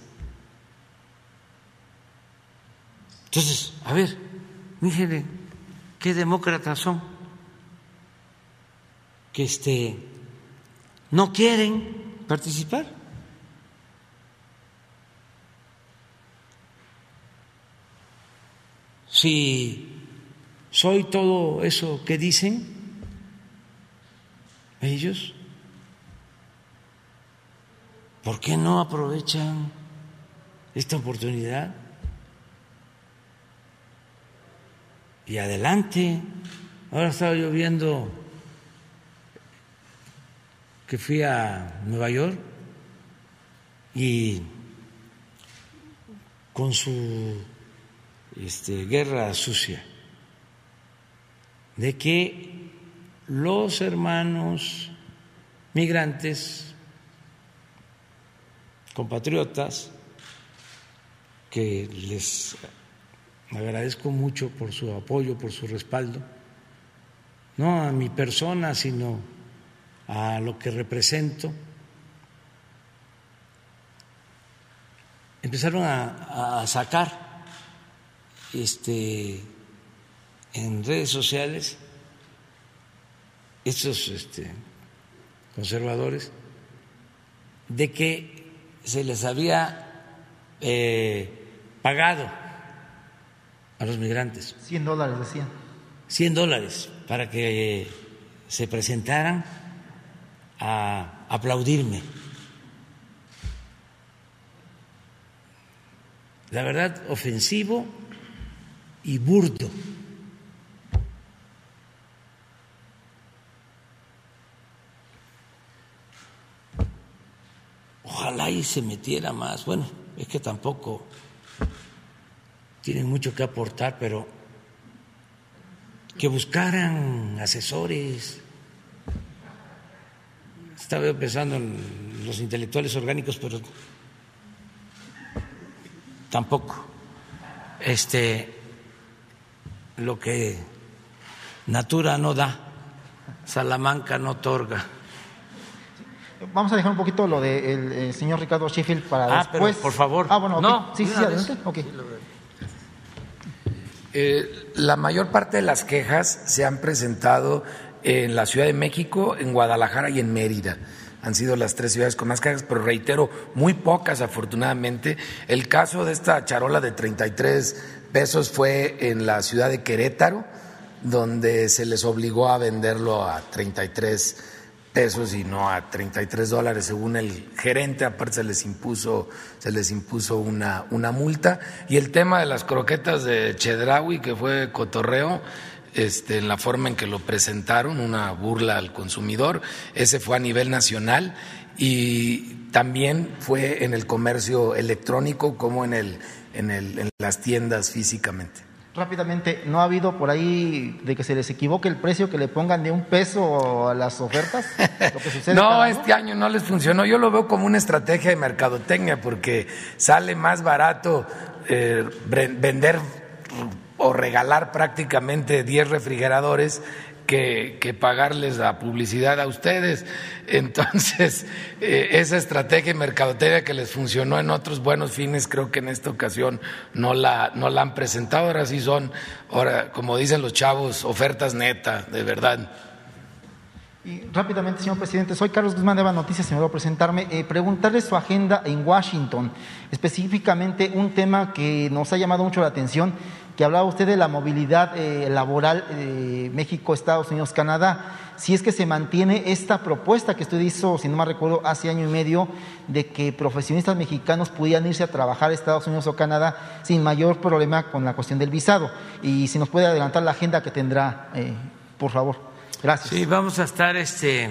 Entonces, a ver, fíjense qué demócratas son, que este, no quieren participar. Si soy todo eso que dicen ellos, ¿por qué no aprovechan esta oportunidad? Y adelante. Ahora estaba yo viendo que fui a Nueva York y con su este, guerra sucia de que los hermanos migrantes, compatriotas, que les agradezco mucho por su apoyo, por su respaldo, no a mi persona, sino a lo que represento. Empezaron a, sacar este, en redes sociales estos este, conservadores de que se les había eh, pagado a los migrantes. 100 dólares decían. 100 dólares para que se presentaran a aplaudirme. La verdad, ofensivo y burdo. Ojalá y se metiera más. Bueno, es que tampoco tienen mucho que aportar, pero que buscaran asesores. Estaba pensando en los intelectuales orgánicos, pero tampoco. Este, lo que Natura no da, Salamanca no otorga. Vamos a dejar un poquito lo del eh, señor Ricardo Sheffield para ah, después. por favor. Ah, bueno, no, sí, sí, adelante. Okay. Eh, la mayor parte de las quejas se han presentado en la Ciudad de México, en Guadalajara y en Mérida. Han sido las tres ciudades con más quejas, pero reitero, muy pocas afortunadamente. El caso de esta charola de 33 pesos fue en la ciudad de Querétaro, donde se les obligó a venderlo a 33 pesos y no a 33 dólares según el gerente, aparte se les impuso, se les impuso una, una multa. Y el tema de las croquetas de Chedraui, que fue cotorreo, este, en la forma en que lo presentaron, una burla al consumidor, ese fue a nivel nacional y también fue en el comercio electrónico como en, el, en, el, en las tiendas físicamente. Rápidamente, ¿no ha habido por ahí de que se les equivoque el precio, que le pongan de un peso a las ofertas? no, este año no les funcionó. Yo lo veo como una estrategia de mercadotecnia porque sale más barato eh, vender o regalar prácticamente 10 refrigeradores que, pagarles la publicidad a ustedes. Entonces, eh, esa estrategia mercadotecnia que les funcionó en otros buenos fines, creo que en esta ocasión no la, no la han presentado. Ahora sí son, ahora, como dicen los chavos, ofertas netas, de verdad. Y rápidamente, señor presidente, soy Carlos Guzmán de Eva Noticias y voy a presentarme. Eh, preguntarle su agenda en Washington, específicamente un tema que nos ha llamado mucho la atención que hablaba usted de la movilidad eh, laboral de México, Estados Unidos, Canadá. Si es que se mantiene esta propuesta que usted hizo, si no me recuerdo, hace año y medio, de que profesionistas mexicanos pudieran irse a trabajar a Estados Unidos o Canadá sin mayor problema con la cuestión del visado. Y si nos puede adelantar la agenda que tendrá, eh, por favor. Gracias. Sí, vamos a estar este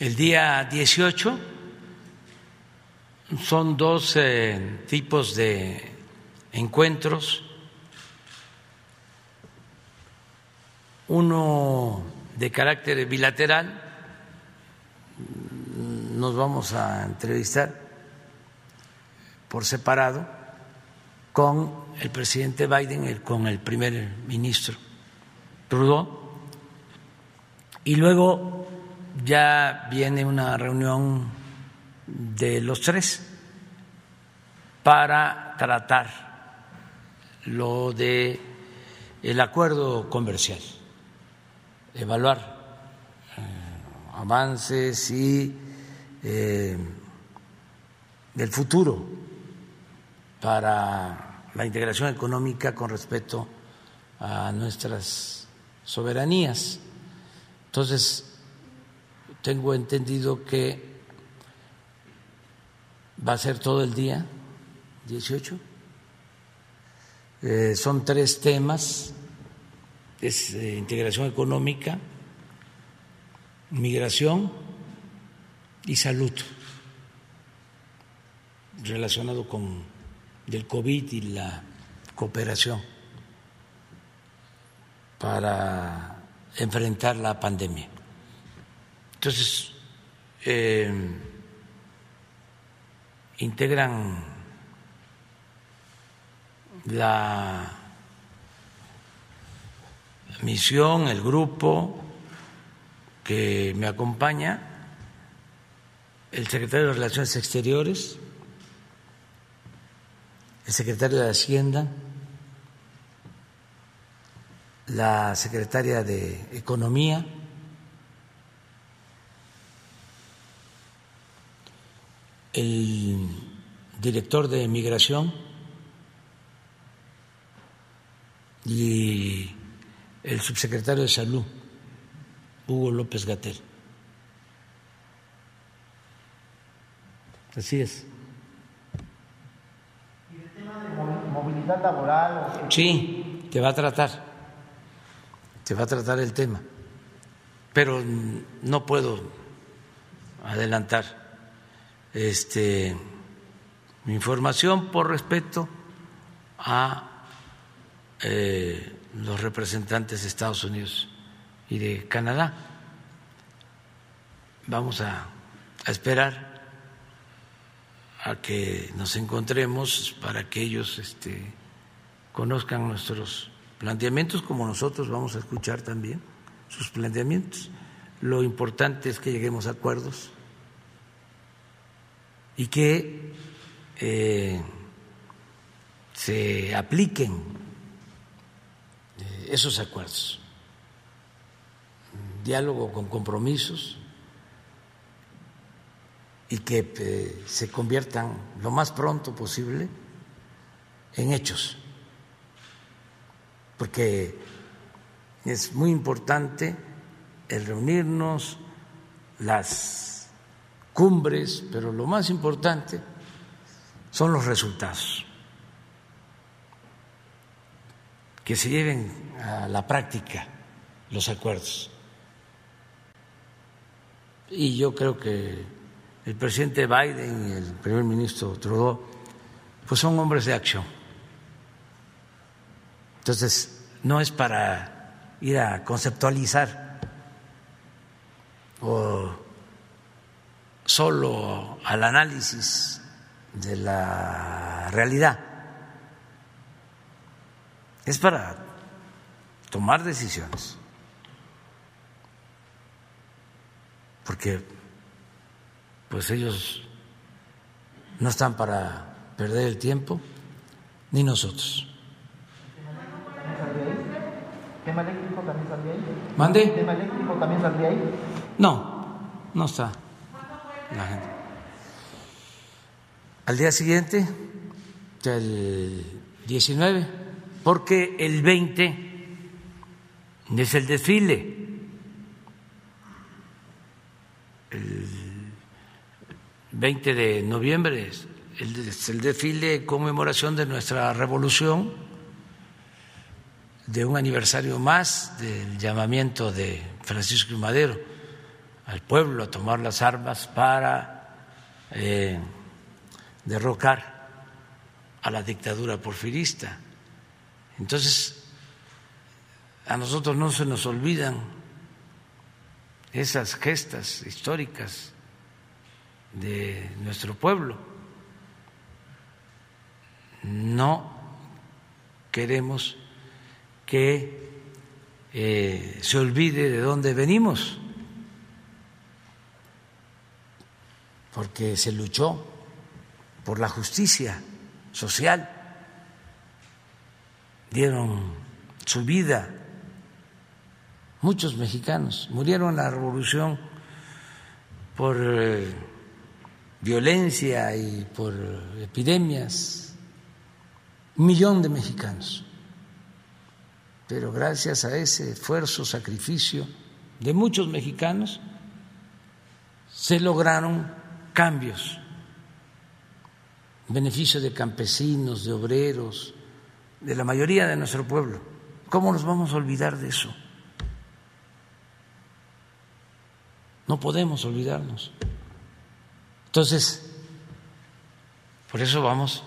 el día 18. Son dos eh, tipos de encuentros uno de carácter bilateral, nos vamos a entrevistar por separado con el presidente Biden, con el primer ministro Trudeau, y luego ya viene una reunión de los tres para tratar lo de el acuerdo comercial evaluar eh, avances y eh, del futuro para la integración económica con respecto a nuestras soberanías. Entonces, tengo entendido que va a ser todo el día, 18. Eh, son tres temas es eh, integración económica, migración y salud, relacionado con el COVID y la cooperación para enfrentar la pandemia. Entonces, eh, integran la misión, el grupo que me acompaña, el secretario de Relaciones Exteriores, el secretario de Hacienda, la secretaria de Economía, el director de Migración y el subsecretario de Salud, Hugo López Gatel. Así es. ¿Y el tema de movilidad laboral? Sí, te va a tratar, te va a tratar el tema, pero no puedo adelantar este, mi información por respeto a eh, los representantes de Estados Unidos y de Canadá. Vamos a, esperar a que nos encontremos para que ellos este, conozcan nuestros planteamientos, como nosotros vamos a escuchar también sus planteamientos. Lo importante es que lleguemos a acuerdos y que eh, se apliquen esos acuerdos. Diálogo con compromisos y que eh, se conviertan lo más pronto posible en hechos, porque es muy importante el reunirnos, las cumbres, pero lo más importante son los resultados, que se lleven a la práctica los acuerdos. Y yo creo que el presidente Biden y el primer ministro Trudeau, pues son hombres de acción. Entonces, no es para ir a conceptualizar o solo al análisis de la realidad, es para tomar decisiones. Porque pues ellos no están para perder el tiempo, ni nosotros. ¿Tema eléctrico también saldría ahí? ¿Mande? ¿Tema eléctrico también saldría ahí? No, no está la gente. Al día siguiente, el 19, porque el 20 es el desfile. El 20 de noviembre es el, desfile de conmemoración de nuestra revolución, de un aniversario más del llamamiento de Francisco y Madero al pueblo a tomar las armas para eh, derrocar a la dictadura porfirista. Entonces, a nosotros no se nos olvidan esas gestas históricas de nuestro pueblo. No queremos que eh, se olvide de dónde venimos, porque se luchó por la justicia social, dieron su vida muchos mexicanos, murieron en la revolución por... Eh, violencia y por epidemias, un millón de mexicanos. Pero gracias a ese esfuerzo, sacrificio de muchos mexicanos, se lograron cambios, beneficio de campesinos, de obreros, de la mayoría de nuestro pueblo. ¿Cómo nos vamos a olvidar de eso? No podemos olvidarnos. Entonces, por eso vamos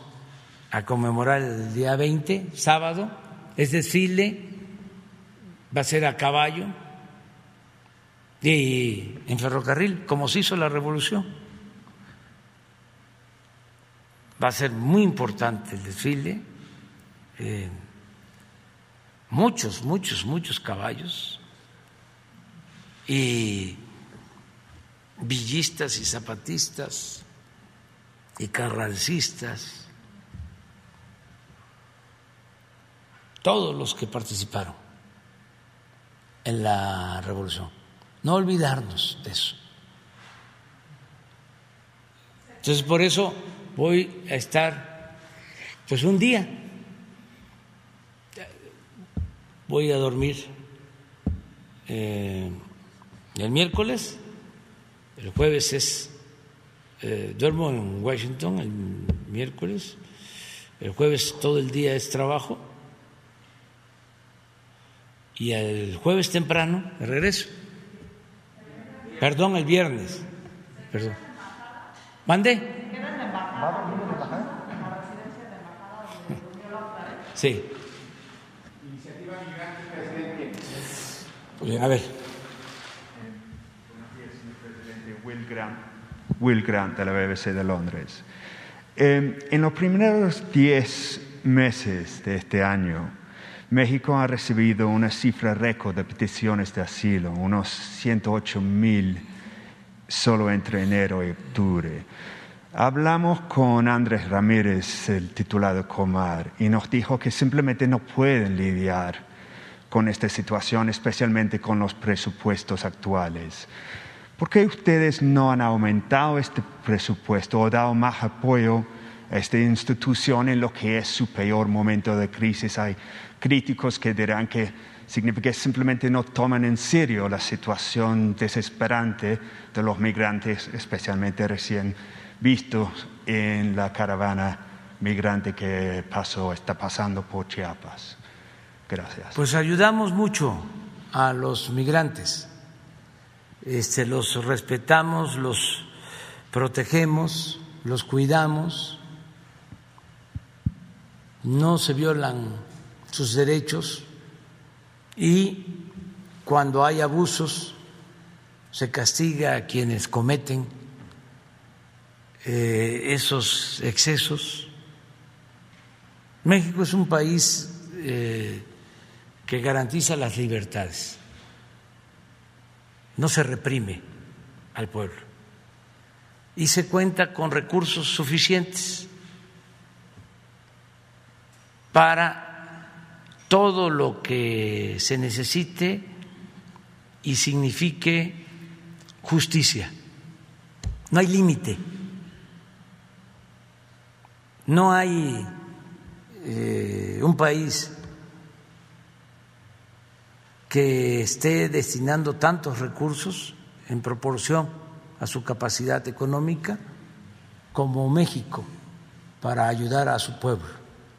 a conmemorar el día 20, sábado, es desfile, va a ser a caballo y en ferrocarril, como se hizo la revolución. Va a ser muy importante el desfile, eh, muchos, muchos, muchos caballos y villistas y zapatistas y carrancistas, todos los que participaron en la revolución. No olvidarnos de eso. Entonces por eso voy a estar pues un día. Voy a dormir eh, el miércoles el jueves es, eh, duermo en Washington el miércoles, el jueves todo el día es trabajo y el jueves temprano regreso. Perdón, el viernes. Perdón. ¿Mande? Sí. A ver. Will Grant de la BBC de Londres. Em, en los primeros diez meses de este año, México ha recibido una cifra récord de peticiones de asilo, unos 108 mil solo entre enero y octubre. Hablamos con Andrés Ramírez, el titular de Comar, y nos dijo que simplemente no pueden lidiar con esta situación, especialmente con los presupuestos actuales. ¿Por qué ustedes no han aumentado este presupuesto o dado más apoyo a esta institución en lo que es su peor momento de crisis? Hay críticos que dirán que significa que simplemente no toman en serio la situación desesperante de los migrantes, especialmente recién vistos en la caravana migrante que pasó, está pasando por Chiapas. Gracias. Pues ayudamos mucho a los migrantes. Este, los respetamos, los protegemos, los cuidamos. No se violan sus derechos y cuando hay abusos se castiga a quienes cometen eh, esos excesos. México es un país eh, que garantiza las libertades, no se reprime al pueblo. Y se cuenta con recursos suficientes para todo lo que se necesite y signifique justicia. No hay límite, no hay eh, un país que esté destinando tantos recursos en proporción a su capacidad económica como México para ayudar a su pueblo,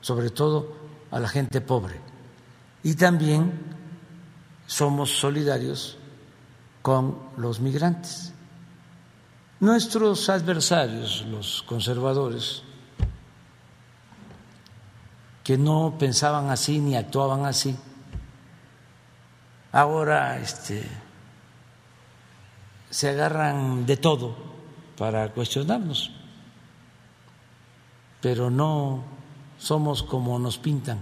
sobre todo a la gente pobre. Y también somos solidarios con los migrantes. Nuestros adversarios, los conservadores, que no pensaban así ni actuaban así, ahora este, se agarran de todo para cuestionarnos, pero no somos como nos pintan.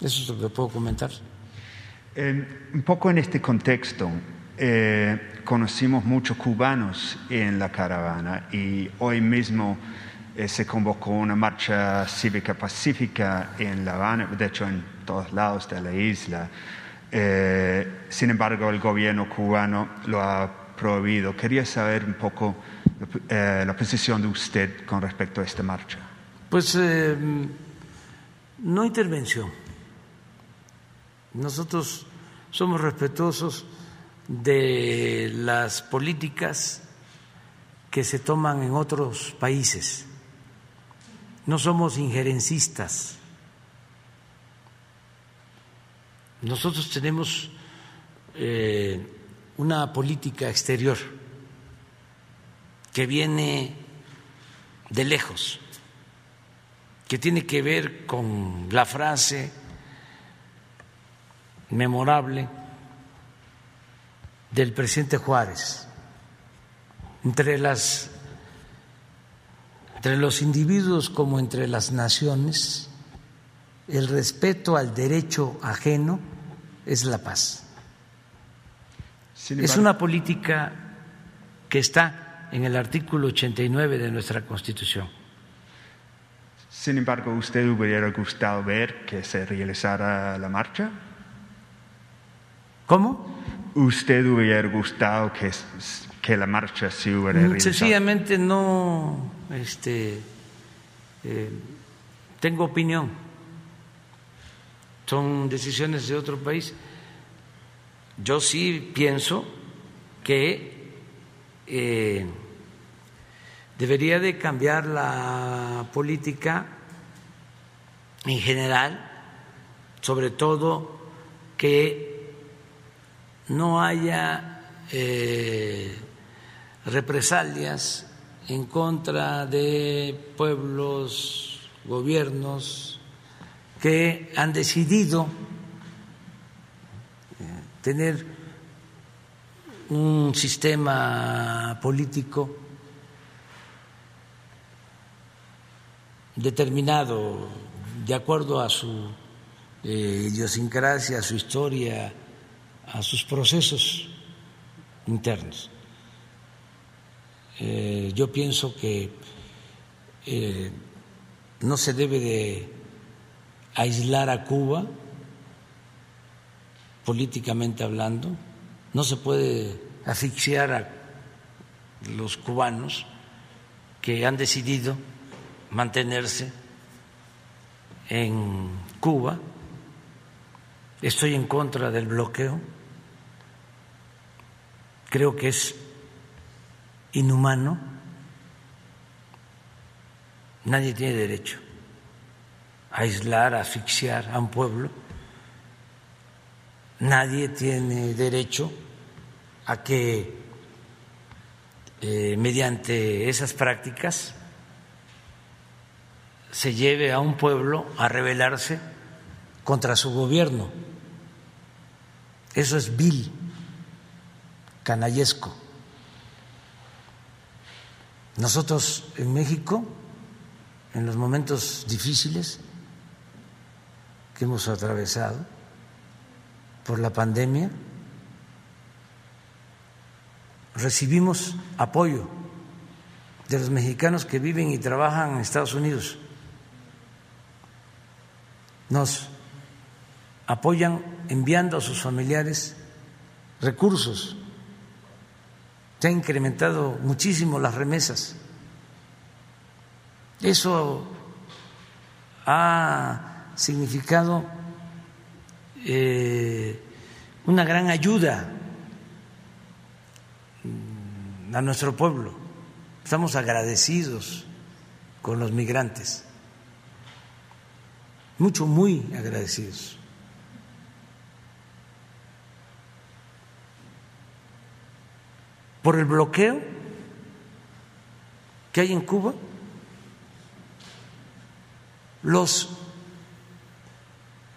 Eso es lo que puedo comentar. un poco en este contexto, eh, conocimos muchos cubanos en la caravana y hoy mismo eh, se convocó una marcha cívica pacífica en La Habana, de hecho en todos lados de la isla. Eh, sin embargo, el gobierno cubano lo ha prohibido. Quería saber un poco eh, la posición de usted con respecto a esta marcha. Pues no intervención. Nosotros somos respetuosos de las políticas que se toman en otros países no somos injerencistas. Nosotros tenemos eh, una política exterior que viene de lejos, que tiene que ver con la frase memorable del presidente Juárez, entre las entre los individuos como entre las naciones, el respeto al derecho ajeno es la paz. es una política que está en el artículo 89 de nuestra Constitución. Sin embargo, ¿usted hubiera gustado ver que se realizara la marcha? ¿Cómo? ¿Usted hubiera gustado que que la marcha se hubiera realizado? Sencillamente no este, eh, tengo opinión. Son decisiones de otro país. Yo sí pienso que eh, debería de cambiar la política en general, sobre todo que no haya eh, represalias en contra de pueblos, gobiernos que han decidido tener un sistema político determinado de acuerdo a su eh, idiosincrasia, a su historia, a sus procesos internos. Eh, yo pienso que eh, no se debe de aislar a Cuba políticamente hablando, no se puede asfixiar a los cubanos que han decidido mantenerse en Cuba. Estoy en contra del bloqueo. Creo que es inhumano. Nadie tiene derecho aislar, asfixiar a un pueblo. Nadie tiene derecho a que eh, mediante esas prácticas se lleve a un pueblo a rebelarse contra su gobierno. Eso es vil, canallesco. Nosotros en México, en los momentos difíciles que hemos atravesado por la pandemia, recibimos apoyo de los mexicanos que viven y trabajan en Estados Unidos nos apoyan enviando a sus familiares recursos. Se han incrementado muchísimo las remesas. Eso ha significado eh, una gran ayuda a nuestro pueblo. Estamos agradecidos con los migrantes mucho, muy agradecidos. Por el bloqueo que hay en Cuba, los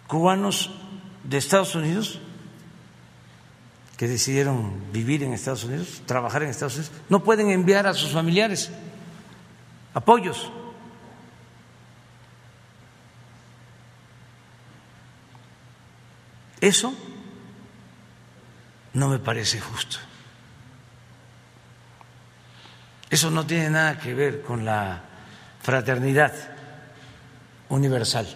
cubanos de Estados Unidos que decidieron vivir en Estados Unidos, trabajar en Estados Unidos, no pueden enviar a sus familiares apoyos Eso no me parece justo. Eso no tiene nada que ver con la fraternidad universal.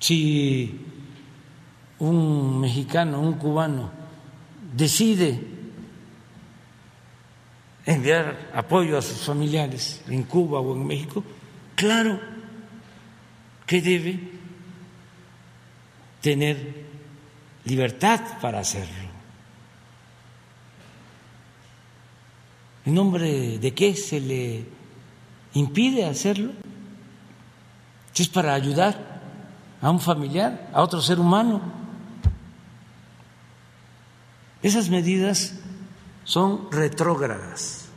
Si un mexicano, un cubano, decide enviar apoyo a sus familiares en Cuba o en México, claro, que debe tener libertad para hacerlo. ¿En nombre de qué se le impide hacerlo? Es para ayudar a un familiar, a otro ser humano. Esas medidas son retrógradas.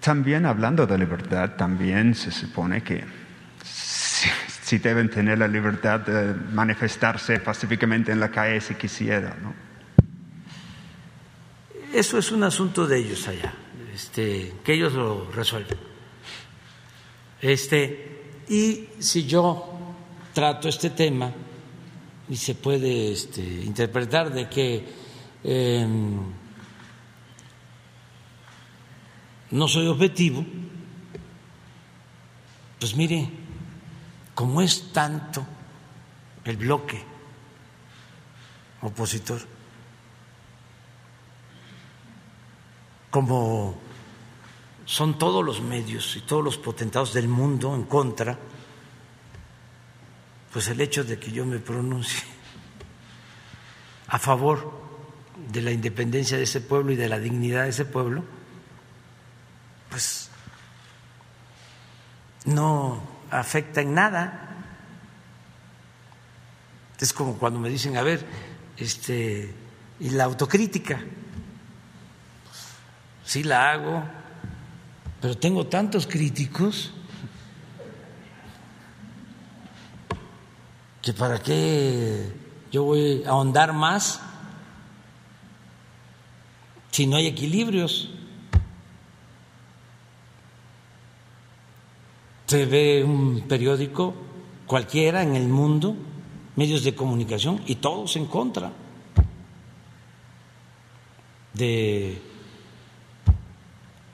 También hablando de libertad, también se supone que si deben tener la libertad de manifestarse pacíficamente en la calle si quisieran. ¿no? Eso es un asunto de ellos allá, este, que ellos lo resuelven. Este, y si yo trato este tema y se puede este, interpretar de que em, no soy objetivo, pues mire, como es tanto el bloque opositor, como son todos los medios y todos los potentados del mundo en contra, pues el hecho de que yo me pronuncie a favor de la independencia de ese pueblo y de la dignidad de ese pueblo, pues no afecta en nada. Es como cuando me dicen, a ver, este, y la autocrítica, sí la hago, pero tengo tantos críticos que para qué yo voy a ahondar más si no hay equilibrios. se ve un periódico cualquiera en el mundo, medios de comunicación, y todos en contra de,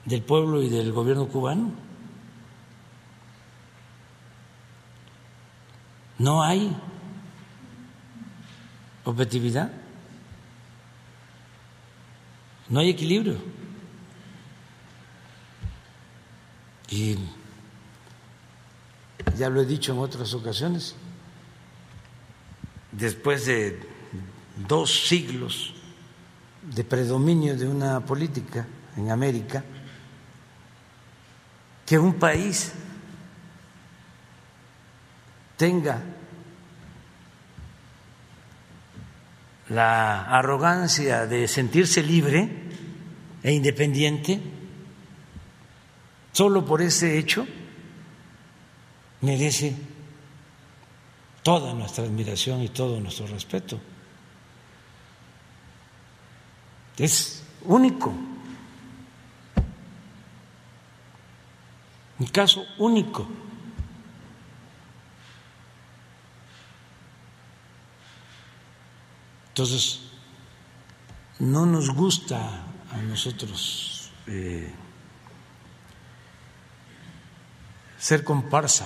del pueblo y del gobierno cubano. No hay objetividad, no hay equilibrio. Y ya lo he dicho en otras ocasiones, después de dos siglos de predominio de una política en América, que un país tenga la arrogancia de sentirse libre e independiente, solo por ese hecho merece toda nuestra admiración y todo nuestro respeto. Es único. Un caso único. Entonces, no nos gusta a nosotros eh, ser comparsa.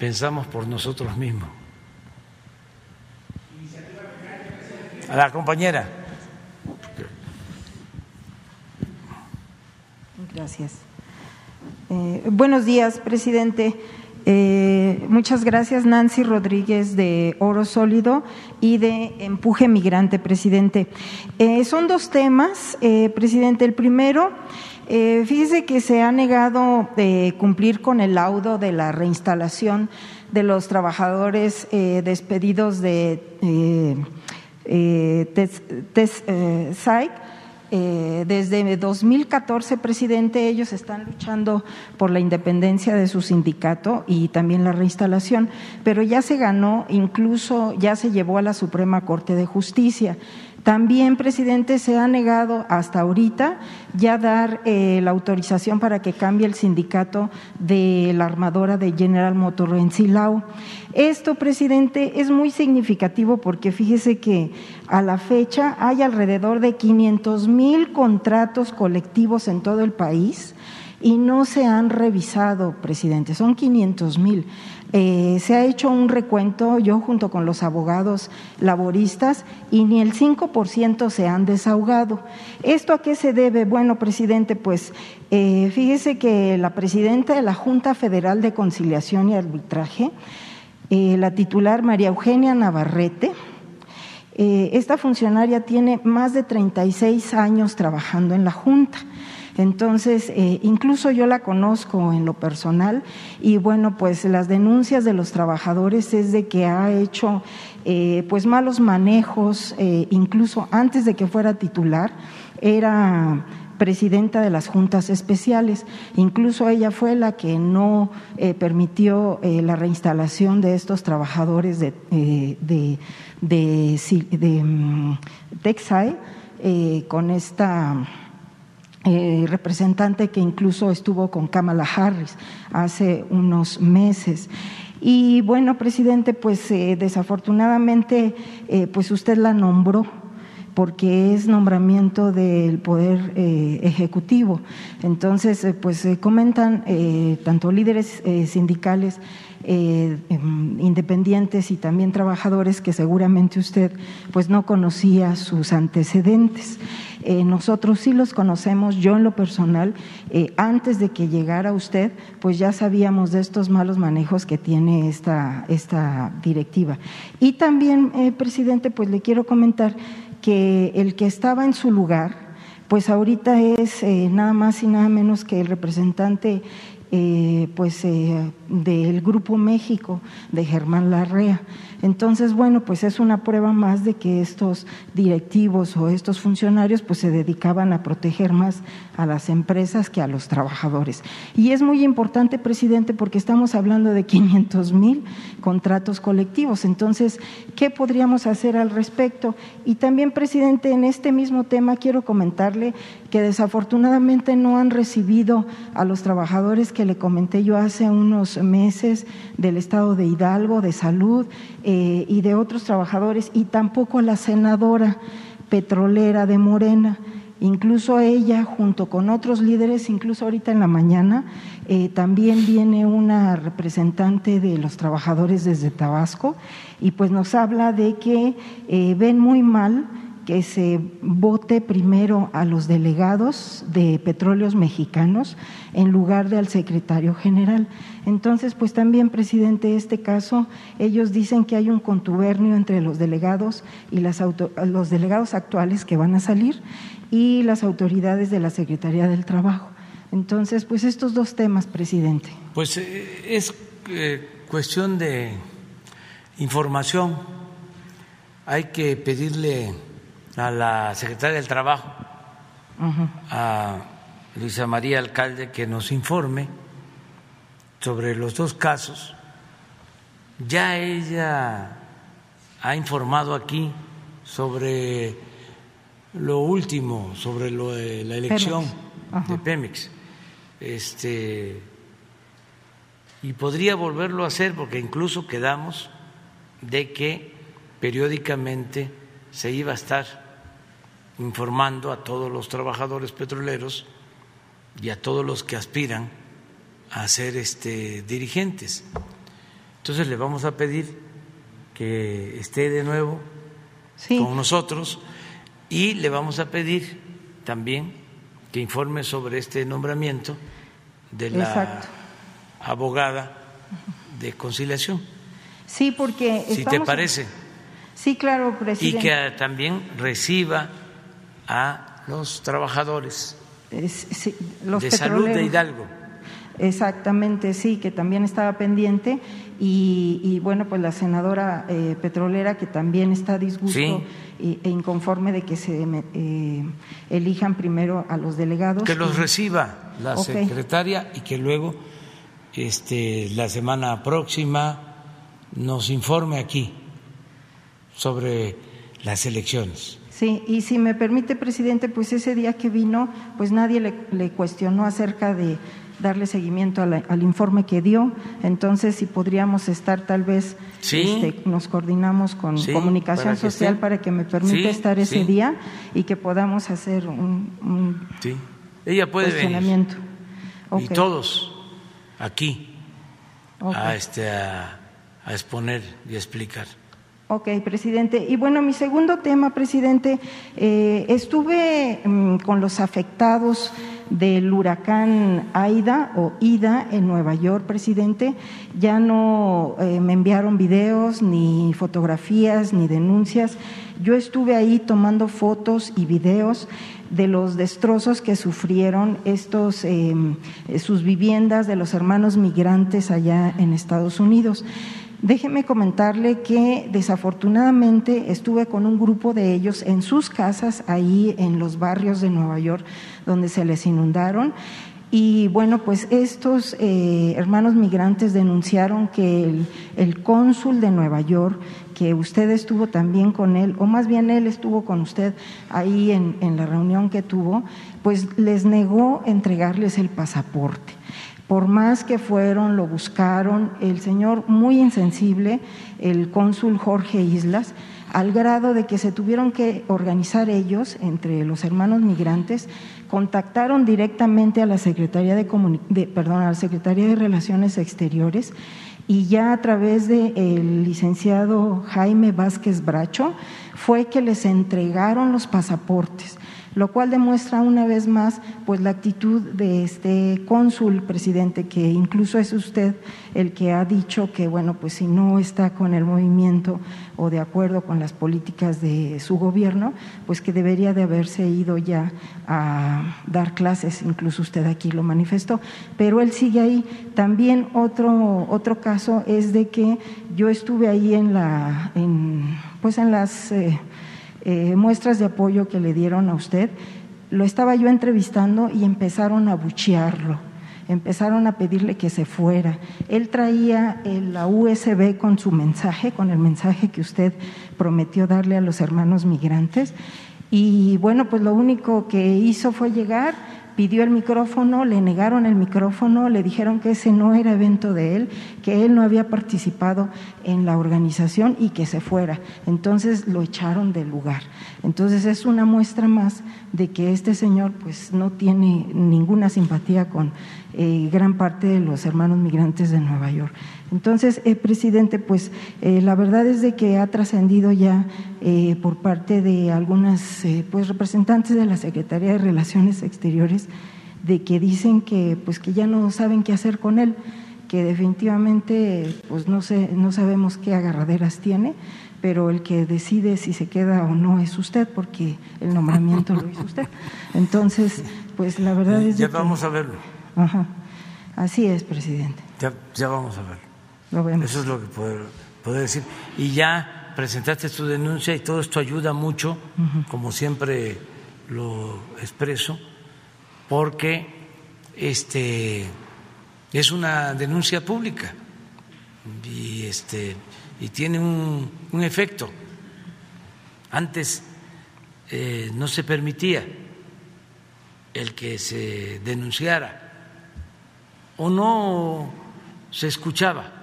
Pensamos por nosotros mismos. A la compañera. Gracias. Eh, buenos días, presidente. Eh, muchas gracias, Nancy Rodríguez de Oro Sólido y de Empuje Migrante, presidente. Eh, son dos temas, presidente. El primero, fíjese que se ha negado cumplir con el laudo de la reinstalación de los trabajadores despedidos de eh, SAIC. Eh, desde 2014, presidente, ellos están luchando por la independencia de su sindicato y también la reinstalación, pero ya se ganó, incluso ya se llevó a la Suprema Corte de Justicia. También, presidente, se ha negado hasta ahorita ya dar eh, la autorización para que cambie el sindicato de la armadora de General Motors en Silao. Esto, presidente, es muy significativo porque fíjese que a la fecha hay alrededor de 500 mil contratos colectivos en todo el país y no se han revisado, presidente, son 500 mil. Eh, se ha hecho un recuento, yo junto con los abogados laboristas, y ni el 5% se han desahogado. ¿Esto a qué se debe? Bueno, presidente, pues eh, fíjese que la presidenta de la Junta Federal de Conciliación y Arbitraje, eh, la titular María Eugenia Navarrete, esta funcionaria tiene más de 36 años trabajando en la Junta. Entonces, eh, incluso yo la conozco en lo personal y bueno, pues las denuncias de los trabajadores es de que ha hecho eh, pues malos manejos, eh, incluso antes de que fuera titular, era presidenta de las juntas especiales. Incluso ella fue la que no permitió la reinstalación de estos trabajadores de, de, de, mm, Texae con esta eh, representante que incluso estuvo con Kamala Harris hace unos meses. Y bueno, presidente, pues eh, desafortunadamente, eh, pues usted la nombró porque es nombramiento del Poder Ejecutivo. Entonces, pues comentan tanto líderes sindicales em, independientes y también trabajadores que seguramente usted pues no conocía sus antecedentes. Eh, nosotros sí los conocemos, yo en lo personal, eh, antes de que llegara usted, pues ya sabíamos de estos malos manejos que tiene esta, esta directiva. Y también, eh, presidente, pues le quiero comentar que el que estaba en su lugar, pues ahorita es nada más y nada menos que el representante pues del Grupo México de Germán Larrea. Entonces, bueno, pues es una prueba más de que estos directivos o estos funcionarios pues se dedicaban a proteger más a las empresas que a los trabajadores. Y es muy importante, presidente, porque estamos hablando de 500 mil contratos colectivos. Entonces, ¿qué podríamos hacer al respecto? Y también, presidente, en este mismo tema quiero comentarle que desafortunadamente no han recibido a los trabajadores que le comenté yo hace unos meses del estado de Hidalgo, de salud, eh, y de otros trabajadores y tampoco la senadora petrolera de Morena. Incluso ella, junto con otros líderes, incluso ahorita en la mañana, eh, también viene una representante de los trabajadores desde Tabasco y pues nos habla de que eh, ven muy mal que se vote primero a los delegados de petróleos mexicanos en lugar de al secretario general. Entonces, pues también, presidente, este caso, ellos dicen que hay un contubernio entre los delegados y las los delegados actuales que van a salir y las autoridades de la Secretaría del Trabajo. Entonces, pues estos dos temas, presidente. Pues eh, es eh, cuestión de información. Hay que pedirle a la secretaria del Trabajo, a Luisa María Alcalde, que nos informe sobre los dos casos. Ya ella ha informado aquí sobre lo último, sobre lo de la elección de Pemex. Este, y podría volverlo a hacer porque incluso quedamos de que periódicamente se iba a estar informando a todos los trabajadores petroleros y a todos los que aspiran a ser este, dirigentes. Entonces le vamos a pedir que esté de nuevo con nosotros y le vamos a pedir también que informe sobre este nombramiento de la abogada de conciliación. Sí, porque si te parece. Sí, claro, presidente. Y que también reciba a los trabajadores de salud de Hidalgo. Exactamente, sí, que también estaba pendiente y, bueno, pues la senadora eh, petrolera que también está disgusto e, inconforme de que se eh, elijan primero a los delegados. Que los reciba la secretaria y que luego este, la semana próxima nos informe aquí sobre las elecciones. Sí, y si me permite, presidente, pues ese día que vino, pues nadie le, cuestionó acerca de darle seguimiento al informe que dio. Entonces, si podríamos estar tal vez, este, nos coordinamos con comunicación social para que me permita estar ese día y que podamos hacer un, Ella puede cuestionamiento. Y todos aquí a, este, a exponer y explicar. Ok, presidente. Y bueno, mi segundo tema, presidente, eh, estuve mm, con los afectados del huracán Aida o Ida en Nueva York, presidente. Ya no eh, me enviaron videos, ni fotografías, ni denuncias. Yo estuve ahí tomando fotos y videos de los destrozos que sufrieron estos em, sus viviendas de los hermanos migrantes allá en Estados Unidos. Déjeme comentarle que desafortunadamente estuve con un grupo de ellos en sus casas, ahí en los barrios de Nueva York, donde se les inundaron. Y bueno, pues estos eh, hermanos migrantes denunciaron que el, cónsul de Nueva York, que usted estuvo también con él, o más bien él estuvo con usted ahí en, en la reunión que tuvo, pues les negó entregarles el pasaporte por más que fueron, lo buscaron, el señor muy insensible, el cónsul Jorge Islas, al grado de que se tuvieron que organizar ellos, entre los hermanos migrantes, contactaron directamente a la Secretaría de, perdón, a la Secretaría de Relaciones Exteriores y ya a través del licenciado Jaime Vázquez Bracho fue que les entregaron los pasaportes lo cual demuestra una vez más pues la actitud de este cónsul presidente que incluso es usted el que ha dicho que bueno pues si no está con el movimiento o de acuerdo con las políticas de su gobierno pues que debería de haberse ido ya a dar clases. Incluso usted aquí lo manifestó. Pero él sigue ahí. También otro otro caso es de que yo estuve ahí en la en pues en las eh, eh, muestras de apoyo que le dieron a usted, lo estaba yo entrevistando y empezaron a buchearlo, empezaron a pedirle que se fuera. Él traía la USB con su mensaje, con el mensaje que usted prometió darle a los hermanos migrantes Y bueno, pues lo único que hizo fue llegar, pidió el micrófono, le negaron el micrófono, le dijeron que ese no era evento de él, que él no había participado en la organización y que se fuera. Entonces lo echaron del lugar. Entonces es una muestra más de que este señor pues no tiene ninguna simpatía con eh, gran parte de los hermanos migrantes de Nueva York. Entonces, eh, presidente, pues eh, la verdad es de que ha trascendido ya eh, por parte de algunas pues representantes de la Secretaría de Relaciones Exteriores de que dicen que pues que ya no saben qué hacer con él, que definitivamente pues no sé, no sabemos qué agarraderas tiene, pero el que decide si se queda o no es usted, porque el nombramiento lo hizo usted. Entonces, pues la verdad es ya vamos a verlo. Ajá. Así es, presidente. Ya, ya vamos a verlo. Eso es lo que puedo, decir. Y ya presentaste tu denuncia y todo esto ayuda mucho, como siempre lo expreso, porque este es una denuncia pública y este y tiene un, un efecto. Antes eh, no se permitía el que se denunciara o no se escuchaba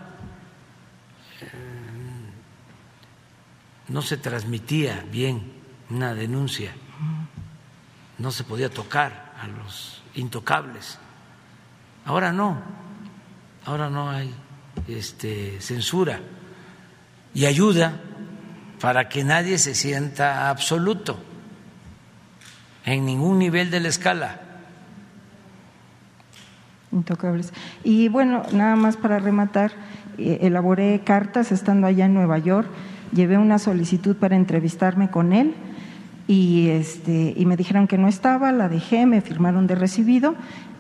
no se transmitía bien una denuncia, no se podía tocar a los intocables. Ahora no, ahora no hay este, censura y ayuda para que nadie se sienta absoluto en ningún nivel de la escala. Intocables. Y bueno, nada más para rematar, eh, elaboré cartas estando allá en Nueva York llevé una solicitud para entrevistarme con él y, este, y me dijeron que no estaba, la dejé, me firmaron de recibido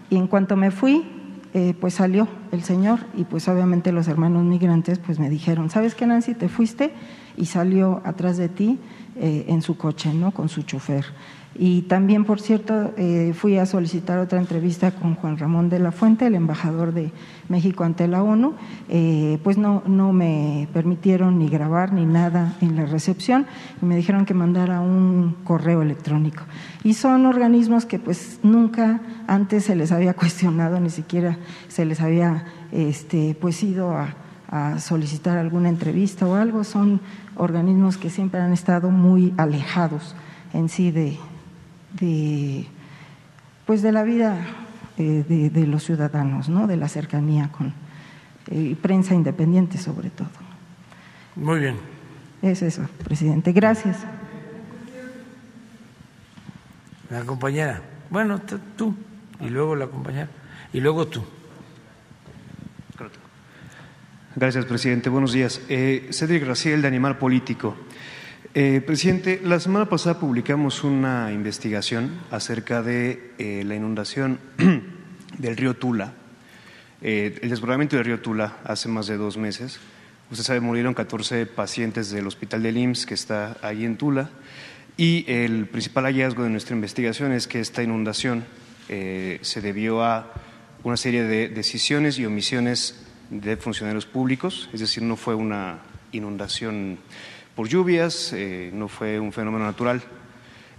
y en cuanto me fui, eh, pues salió el señor y pues obviamente los hermanos migrantes pues me dijeron, ¿sabes qué Nancy? Te fuiste y salió atrás de ti eh, en su coche, ¿no? Con su chofer. Y también, por cierto, eh, fui a solicitar otra entrevista con Juan Ramón de la Fuente, el embajador de México ante la ONU. Eh, pues no, no me permitieron ni grabar ni nada en la recepción y me dijeron que mandara un correo electrónico. Y son organismos que pues nunca antes se les había cuestionado, ni siquiera se les había este, pues ido a, a solicitar alguna entrevista o algo. Son organismos que siempre han estado muy alejados en sí de, de, pues de la vida eh, de, los ciudadanos, ¿no? de la cercanía con eh, prensa independiente sobre todo. Muy bien. Es eso, presidente. Gracias. La compañera. Bueno, tú y luego la compañera y luego tú. Gracias, presidente. Buenos días. Eh, Cedric Graciel, de Animal Político. Eh, presidente, la semana pasada publicamos una investigación acerca de eh, la inundación del río Tula, eh, el desbordamiento del río Tula hace más de dos meses. Usted sabe, murieron 14 pacientes del hospital del IMSS que está ahí en Tula y el principal hallazgo de nuestra investigación es que esta inundación se debió a una serie de decisiones y omisiones de funcionarios públicos, es decir, no fue una inundación por lluvias, eh, no fue un fenómeno natural.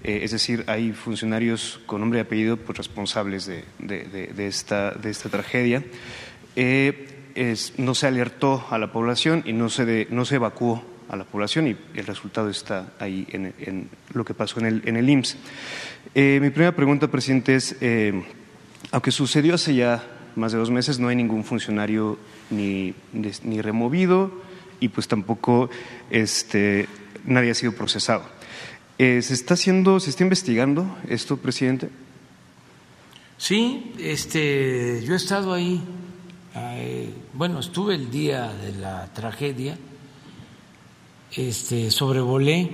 Eh, es decir, hay funcionarios con nombre y apellido pues, responsables de, esta, de esta tragedia. Eh, no se alertó a la población y no se, no se evacuó a la población y el resultado está ahí en, lo que pasó en el, en el IMSS. mi primera pregunta, presidente, es, aunque sucedió hace ya más de dos meses, no hay ningún funcionario ni, ni removido y pues tampoco este, nadie ha sido procesado. Eh, ¿Se está haciendo, se está investigando esto, presidente? Sí, este, yo he estado ahí, eh, bueno, estuve el día de la tragedia, este, sobrevolé,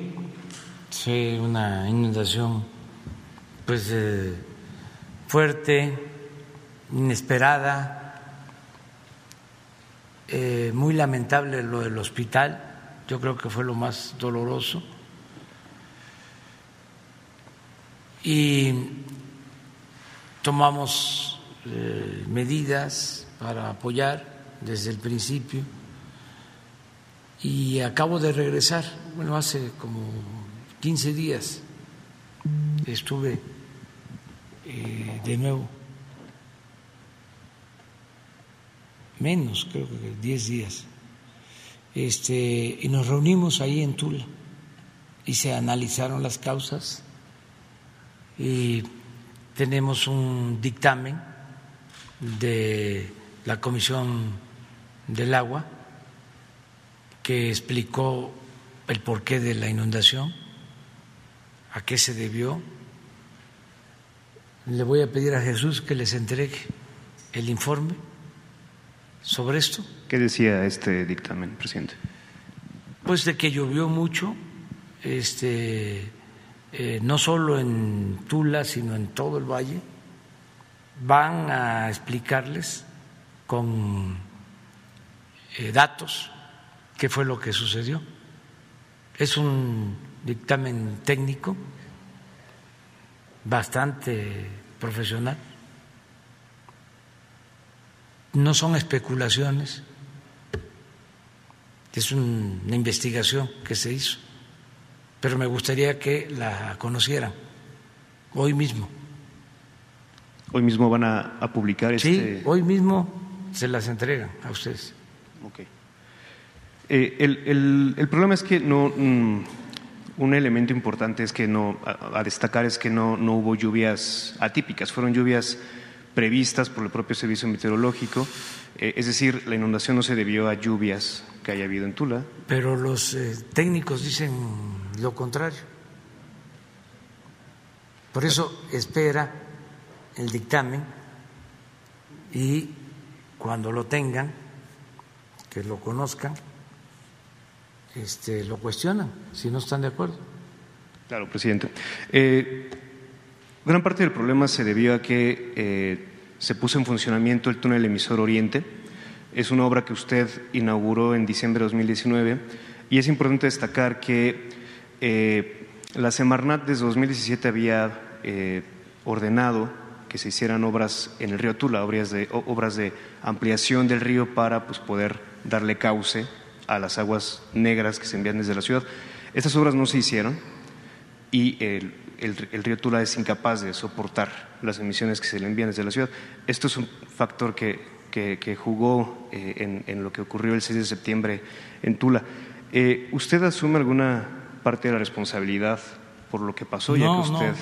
fue una inundación pues eh, fuerte, inesperada, eh, muy lamentable lo del hospital, yo creo que fue lo más doloroso. Y tomamos eh, medidas para apoyar desde el principio. Y acabo de regresar, bueno, hace como 15 días estuve eh, de nuevo menos, creo que 10 días. Este, y nos reunimos ahí en Tula y se analizaron las causas y tenemos un dictamen de la Comisión del Agua que explicó el porqué de la inundación, a qué se debió. Le voy a pedir a Jesús que les entregue el informe sobre esto. ¿Qué decía este dictamen, presidente? Pues de que llovió mucho, este, eh, no solo en Tula, sino en todo el valle. Van a explicarles con eh, datos qué fue lo que sucedió. Es un dictamen técnico bastante profesional no son especulaciones, es una investigación que se hizo, pero me gustaría que la conocieran hoy mismo. ¿Hoy mismo van a, publicar este...? Sí, hoy mismo se las entregan a ustedes. Okay. Eh, el, problema es que no... Mm, un elemento importante es que no, a, destacar es que no, no hubo lluvias atípicas, fueron lluvias previstas por el propio servicio meteorológico. Eh, es decir, la inundación no se debió a lluvias que haya habido en Tula. Pero los eh, técnicos dicen lo contrario. Por eso espera el dictamen y cuando lo tengan, que lo conozcan, este, lo cuestionan si no están de acuerdo. Claro, presidente. Eh, Gran parte del problema se debió a que eh, se puso en funcionamiento el túnel emisor Oriente. Es una obra que usted inauguró en diciembre de 2019 y es importante destacar que eh, la Semarnat desde 2017 había eh, ordenado que se hicieran obras en el río Tula, obras de, obras de ampliación del río para pues, poder darle cauce a las aguas negras que se envían desde la ciudad. Estas obras no se hicieron y el el, río Tula es incapaz de soportar las emisiones que se le envían desde la ciudad. Esto es un factor que, que, jugó eh, en, lo que ocurrió el 6 de septiembre en Tula. Eh, ¿Usted asume alguna parte de la responsabilidad por lo que pasó, ya que usted,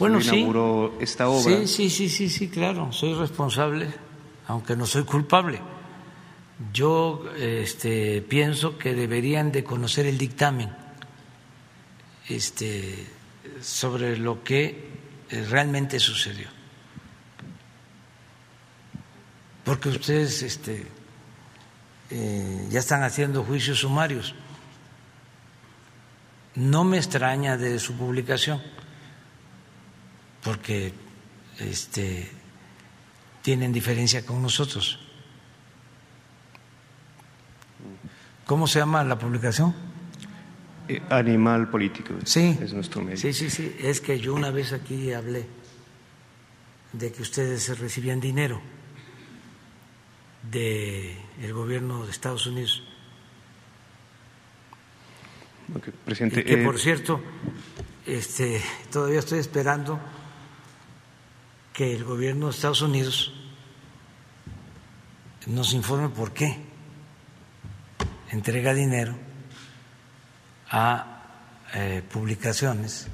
inauguró esta obra? Sí, sí, sí, sí, sí, claro, soy responsable, aunque no soy culpable. Yo este, pienso que deberían de conocer el dictamen este, sobre lo que eh, realmente sucedió. Porque ustedes este, eh, ya están haciendo juicios sumarios. No me extraña de su publicación, porque este, tienen diferencia con nosotros. ¿Cómo se llama la publicación? Eh, animal político. Sí. Es nuestro medio. Sí, sí, sí. Es que yo una vez aquí hablé de que ustedes recibían dinero del gobierno de Estados Unidos. presidente, que por eh, cierto, este, todavía estoy esperando que el gobierno de Estados Unidos nos informe por qué entrega dinero a eh, publicaciones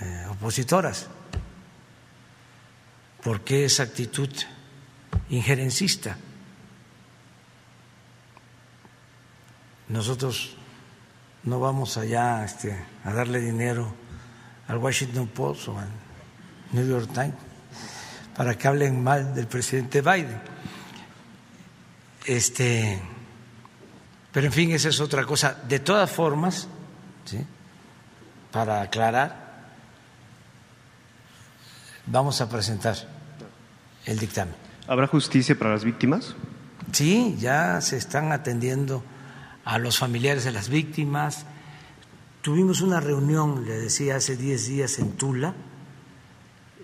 eh, opositoras. ¿Por qué esa actitud injerencista? Nosotros no vamos allá este, a darle dinero al Washington Post o al New York Times para que hablen mal del presidente Biden. Este, pero en fin, esa es otra cosa. De todas formas, para aclarar, vamos a presentar el dictamen. ¿Habrá justicia para las víctimas? Sí, ya se están atendiendo a los familiares de las víctimas. Tuvimos una reunión, le decía, hace 10 días en Tula.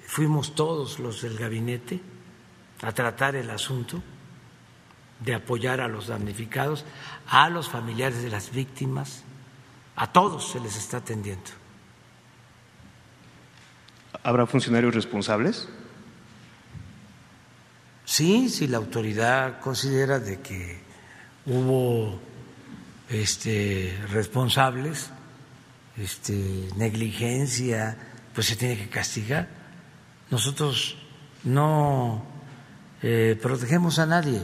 Fuimos todos los del gabinete a tratar el asunto de apoyar a los damnificados, a los familiares de las víctimas, a todos se les está atendiendo. ¿Habrá funcionarios responsables? Sí, si la autoridad considera de que hubo este, responsables, este, negligencia, pues se tiene que castigar. Nosotros no eh, protegemos a nadie.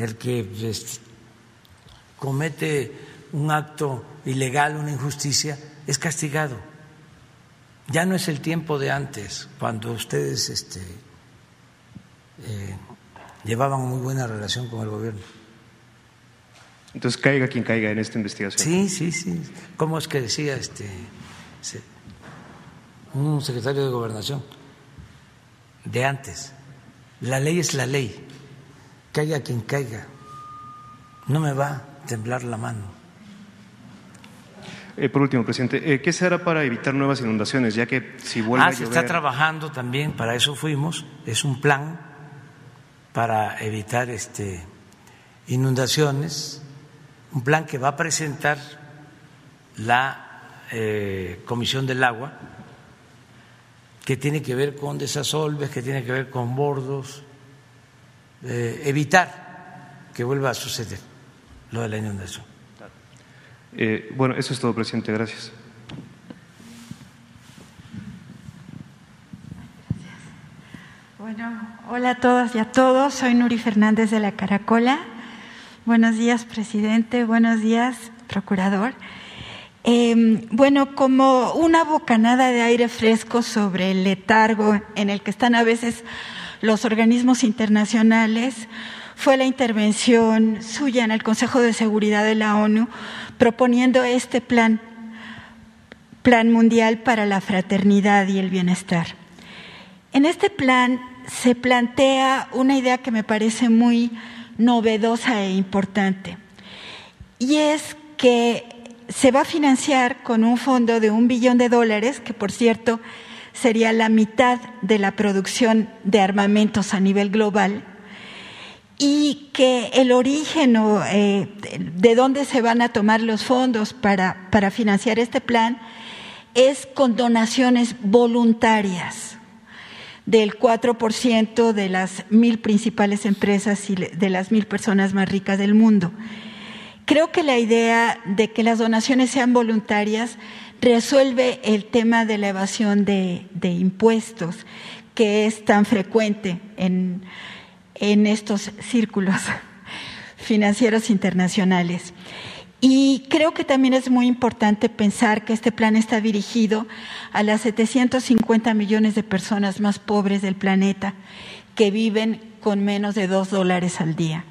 El que este, comete un acto ilegal, una injusticia, es castigado. Ya no es el tiempo de antes, cuando ustedes este, eh, llevaban muy buena relación con el gobierno. Entonces caiga quien caiga en esta investigación. Sí, sí, sí. ¿Cómo es que decía este un secretario de gobernación de antes? La ley es la ley. Caiga quien caiga. No me va a temblar la mano. Eh, por último, presidente, eh, ¿qué se hará para evitar nuevas inundaciones? Ya que si vuelve ah, a llover... se está trabajando también, para eso fuimos. Es un plan para evitar este, inundaciones un plan que va a presentar la eh, Comisión del Agua, que tiene que ver con desasolves, que tiene que ver con bordos, eh, evitar que vuelva a suceder lo de la inundación. Eh, bueno, eso es todo, presidente. Gracias. Bueno, hola a todas y a todos. Soy Nuri Fernández de la Caracola. Buenos días, presidente. Buenos días, procurador. Em, bueno, como una bocanada de aire fresco sobre el letargo en el que están a veces los organismos internacionales, fue la intervención suya en el Consejo de Seguridad de la ONU proponiendo este plan, Plan Mundial para la Fraternidad y el Bienestar. En este plan se plantea una idea que me parece muy novedosa e importante. Y es que se va a financiar con un fondo de un billón de dólares, que por cierto sería la mitad de la producción de armamentos a nivel global, y que el origen o eh, de dónde se van a tomar los fondos para, para financiar este plan es con donaciones voluntarias del 4% de las mil principales empresas y de las mil personas más ricas del mundo. Creo que la idea de que las donaciones sean voluntarias resuelve el tema de la evasión de, impuestos, que es tan frecuente en, en estos círculos financieros internacionales. Y creo que también es muy importante pensar que este plan está dirigido a las 750 millones de personas más pobres del planeta que viven con menos de dos dólares al día.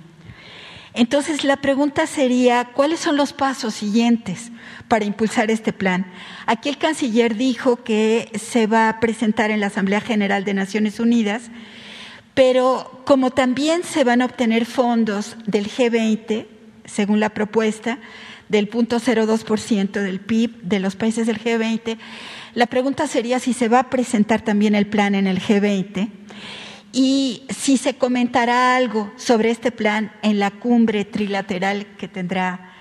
Entonces, la pregunta sería, ¿cuáles son los pasos siguientes para impulsar este plan? Aquí el canciller dijo que se va a presentar en la Asamblea General de Naciones Unidas, pero como también se van a obtener fondos del G20, según la propuesta, del 0.02% del PIB de los países del G20. La pregunta sería si se va a presentar también el plan en el G20 y si se comentará algo sobre este plan en la cumbre trilateral que tendrá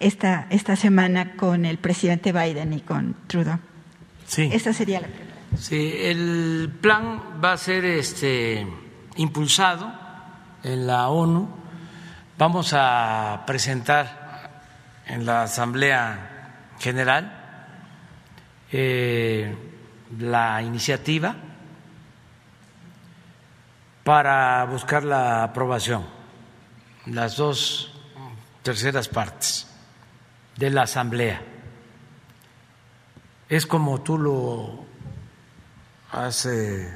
esta, esta semana con el presidente Biden y con Trudeau. Sí. Esa sería la pregunta. Sí, el plan va a ser este, impulsado en la ONU Vamos a presentar en la Asamblea General eh, la iniciativa para buscar la aprobación, las dos terceras partes de la Asamblea. Es como tú lo has eh,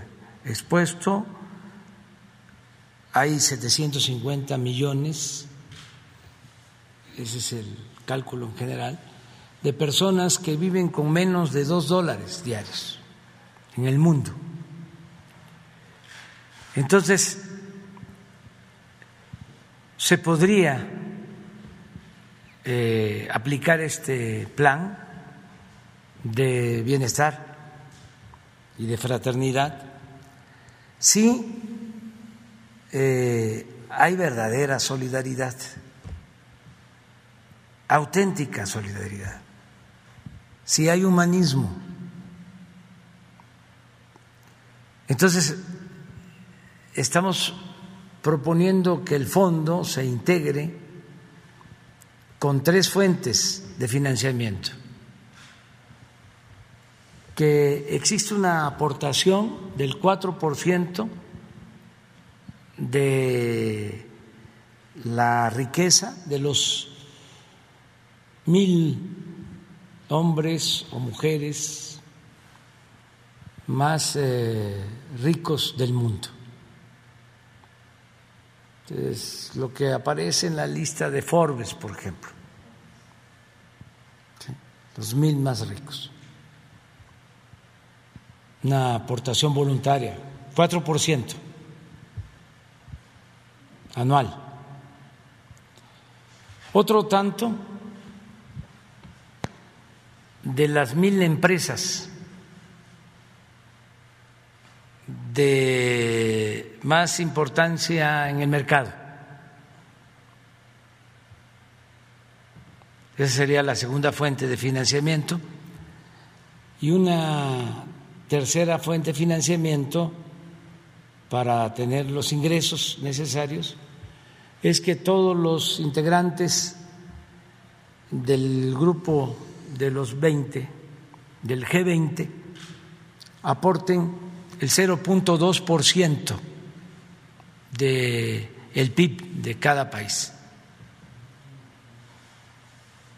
expuesto hay 750 millones, ese es el cálculo en general, de personas que viven con menos de dos dólares diarios en el mundo. Entonces, se podría eh, aplicar este plan de bienestar y de fraternidad si eh, hay verdadera solidaridad, auténtica solidaridad, si hay humanismo. Entonces, estamos proponiendo que el fondo se integre con tres fuentes de financiamiento. Que existe una aportación del 4% de la riqueza de los mil hombres o mujeres más eh, ricos del mundo. Es lo que aparece en la lista de Forbes, por ejemplo. Los mil más ricos. Una aportación voluntaria, 4% anual. Otro tanto de las mil empresas de más importancia en el mercado. Esa sería la segunda fuente de financiamiento. Y una tercera fuente de financiamiento para tener los ingresos necesarios es que todos los integrantes del grupo de los 20, del G20, aporten el 0.2% del PIB de cada país.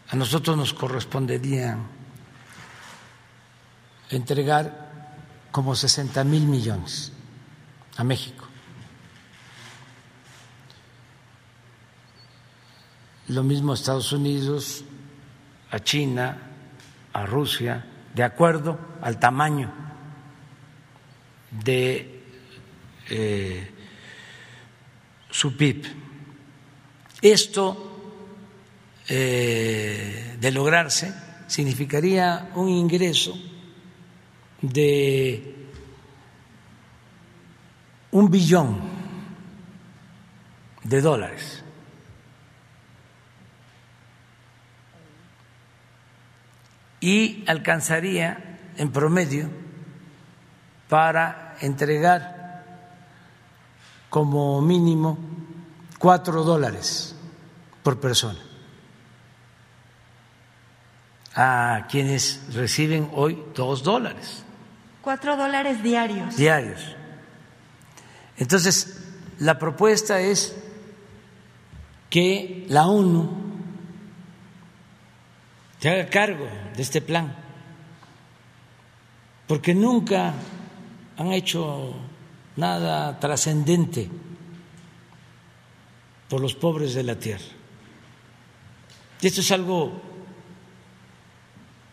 A nosotros nos correspondería entregar como 60 mil millones a México. Lo mismo a Estados Unidos, a China, a Rusia, de acuerdo al tamaño de eh, su PIB. Esto, eh, de lograrse, significaría un ingreso de un billón de dólares. Y alcanzaría en promedio para entregar como mínimo cuatro dólares por persona a quienes reciben hoy dos dólares. Cuatro dólares diarios. Diarios. Entonces, la propuesta es que la ONU se haga cargo de este plan, porque nunca han hecho nada trascendente por los pobres de la tierra. Y esto es algo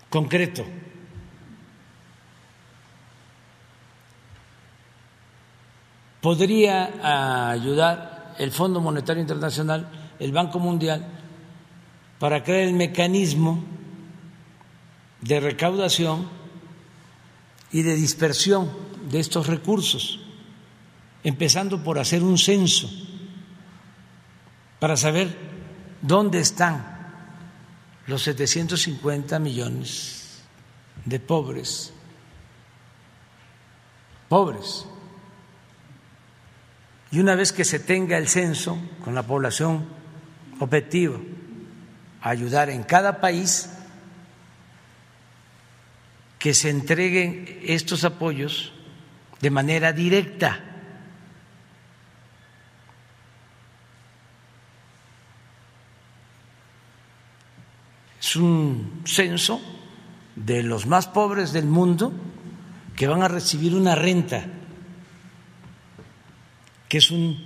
concreto. podría ayudar el Fondo Monetario Internacional, el Banco Mundial, para crear el mecanismo de recaudación y de dispersión de estos recursos, empezando por hacer un censo para saber dónde están los 750 millones de pobres, pobres. Y una vez que se tenga el censo con la población objetiva, ayudar en cada país que se entreguen estos apoyos de manera directa. Es un censo de los más pobres del mundo que van a recibir una renta que es un,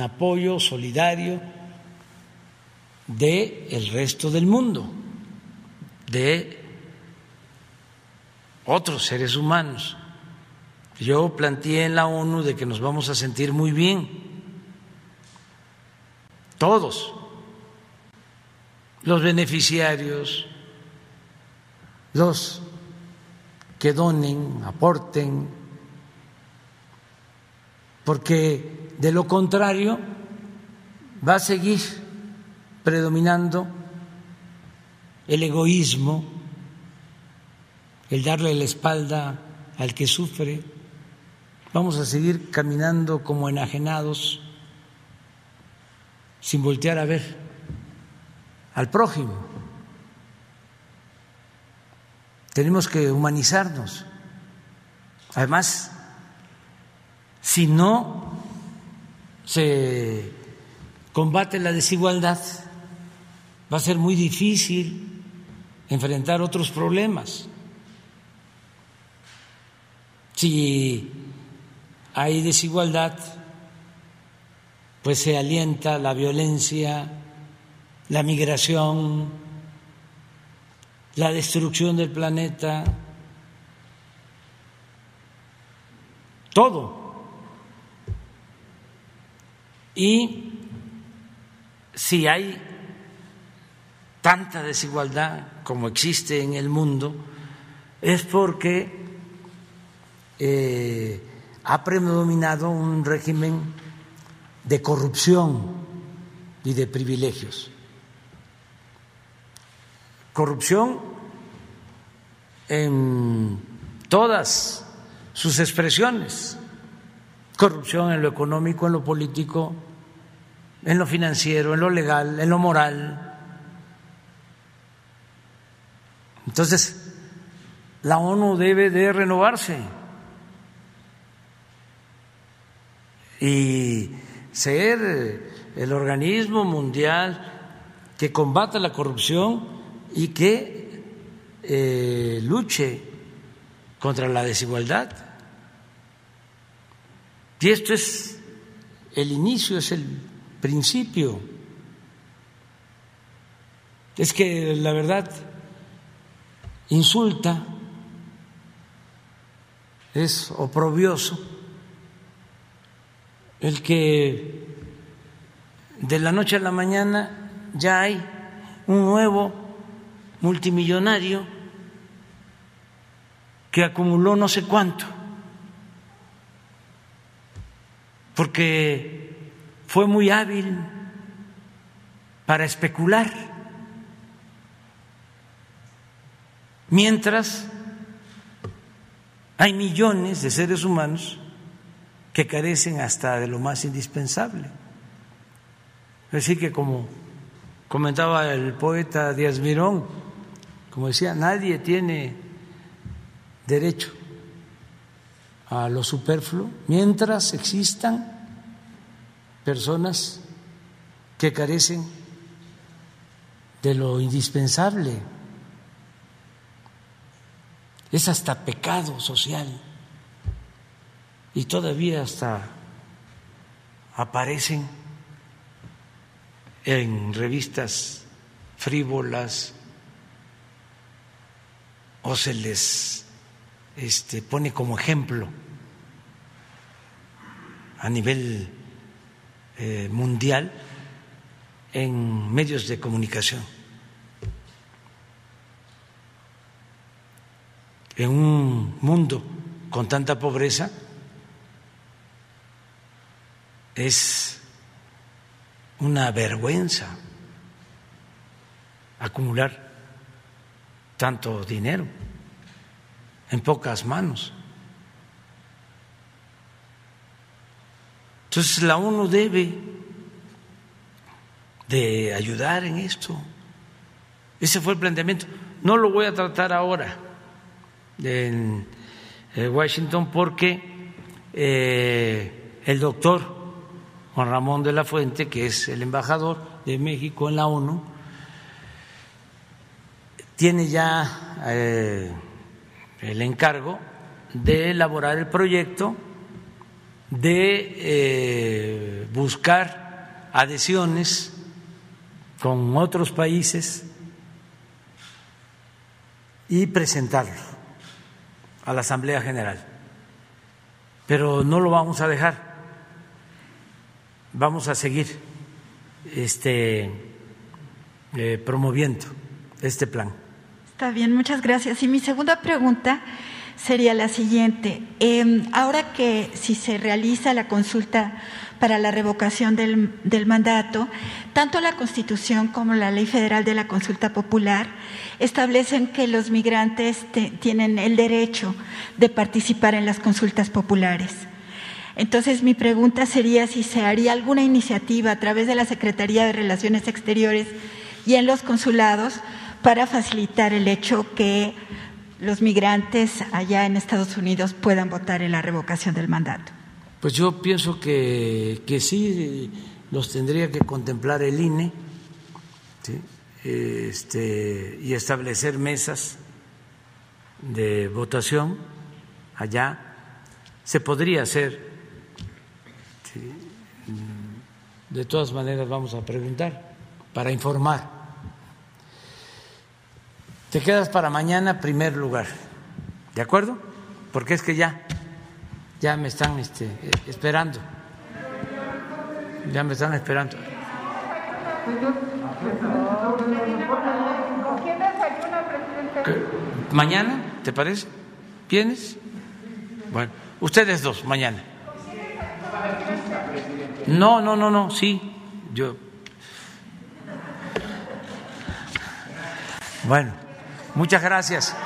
apoyo solidario del el resto del mundo, de otros seres humanos. Yo planteé en la ONU de que nos vamos a sentir muy bien, todos, los beneficiarios, los que donen, aporten, porque de lo contrario va a seguir predominando el egoísmo, el darle la espalda al que sufre, Vamos a seguir caminando como enajenados, sin voltear a ver al prójimo. Tenemos que humanizarnos. Además, si no se combate la desigualdad, va a ser muy difícil enfrentar otros problemas. Si hay desigualdad, pues se alienta la violencia, la migración, la destrucción del planeta, todo. Y si hay tanta desigualdad como existe en el mundo, es porque eh, ha predominado un régimen de corrupción y de privilegios. Corrupción en todas sus expresiones. Corrupción en lo económico, en lo político, en lo financiero, en lo legal, en lo moral. Entonces, la ONU debe de renovarse y ser el organismo mundial que combata la corrupción y que eh, luche contra la desigualdad. Y esto es el inicio, es el principio. Es que la verdad insulta, es oprobioso el que de la noche a la mañana ya hay un nuevo multimillonario que acumuló no sé cuánto, porque fue muy hábil para especular, mientras hay millones de seres humanos que carecen hasta de lo más indispensable. Así que como comentaba el poeta Díaz Mirón, como decía, nadie tiene derecho a lo superfluo mientras existan personas que carecen de lo indispensable. Es hasta pecado social y todavía hasta aparecen en revistas frívolas o se les este, pone como ejemplo a nivel eh, mundial en medios de comunicación. En un mundo con tanta pobreza, es una vergüenza acumular tanto dinero en pocas manos. Entonces la ONU debe de ayudar en esto. Ese fue el planteamiento. No lo voy a tratar ahora en eh, Washington porque eh, el doctor Juan Ramón de la Fuente, que es el embajador de México en la ONU, tiene ya eh, el encargo de elaborar el proyecto, de eh, buscar adhesiones con otros países y presentarlo a la Asamblea General. Pero no lo vamos a dejar vamos a seguir este, eh, promoviendo este plan. Está bien, muchas gracias. Y mi segunda pregunta sería la siguiente. Em, ahora que si se realiza la consulta para la revocación del, del, mandato, tanto la Constitución como la Ley Federal de la Consulta Popular establecen que los migrantes tienen el derecho de participar en las consultas populares. Entonces, mi pregunta sería si se haría alguna iniciativa a través de la Secretaría de Relaciones Exteriores y en los consulados para facilitar el hecho que los migrantes allá en Estados Unidos puedan votar en la revocación del mandato. Pues yo pienso que, que sí los tendría que contemplar el INE este, y establecer mesas de votación allá. Se podría hacer. De todas maneras vamos a preguntar para informar. Te quedas para mañana primer lugar, ¿de acuerdo? Porque es que ya, ya me están este, esperando, ya me están esperando. ¿Mañana? ¿Te parece? ¿Vienes? Bueno, ustedes dos, mañana. No, no, no, no, sí, yo. Bueno. Muchas gracias.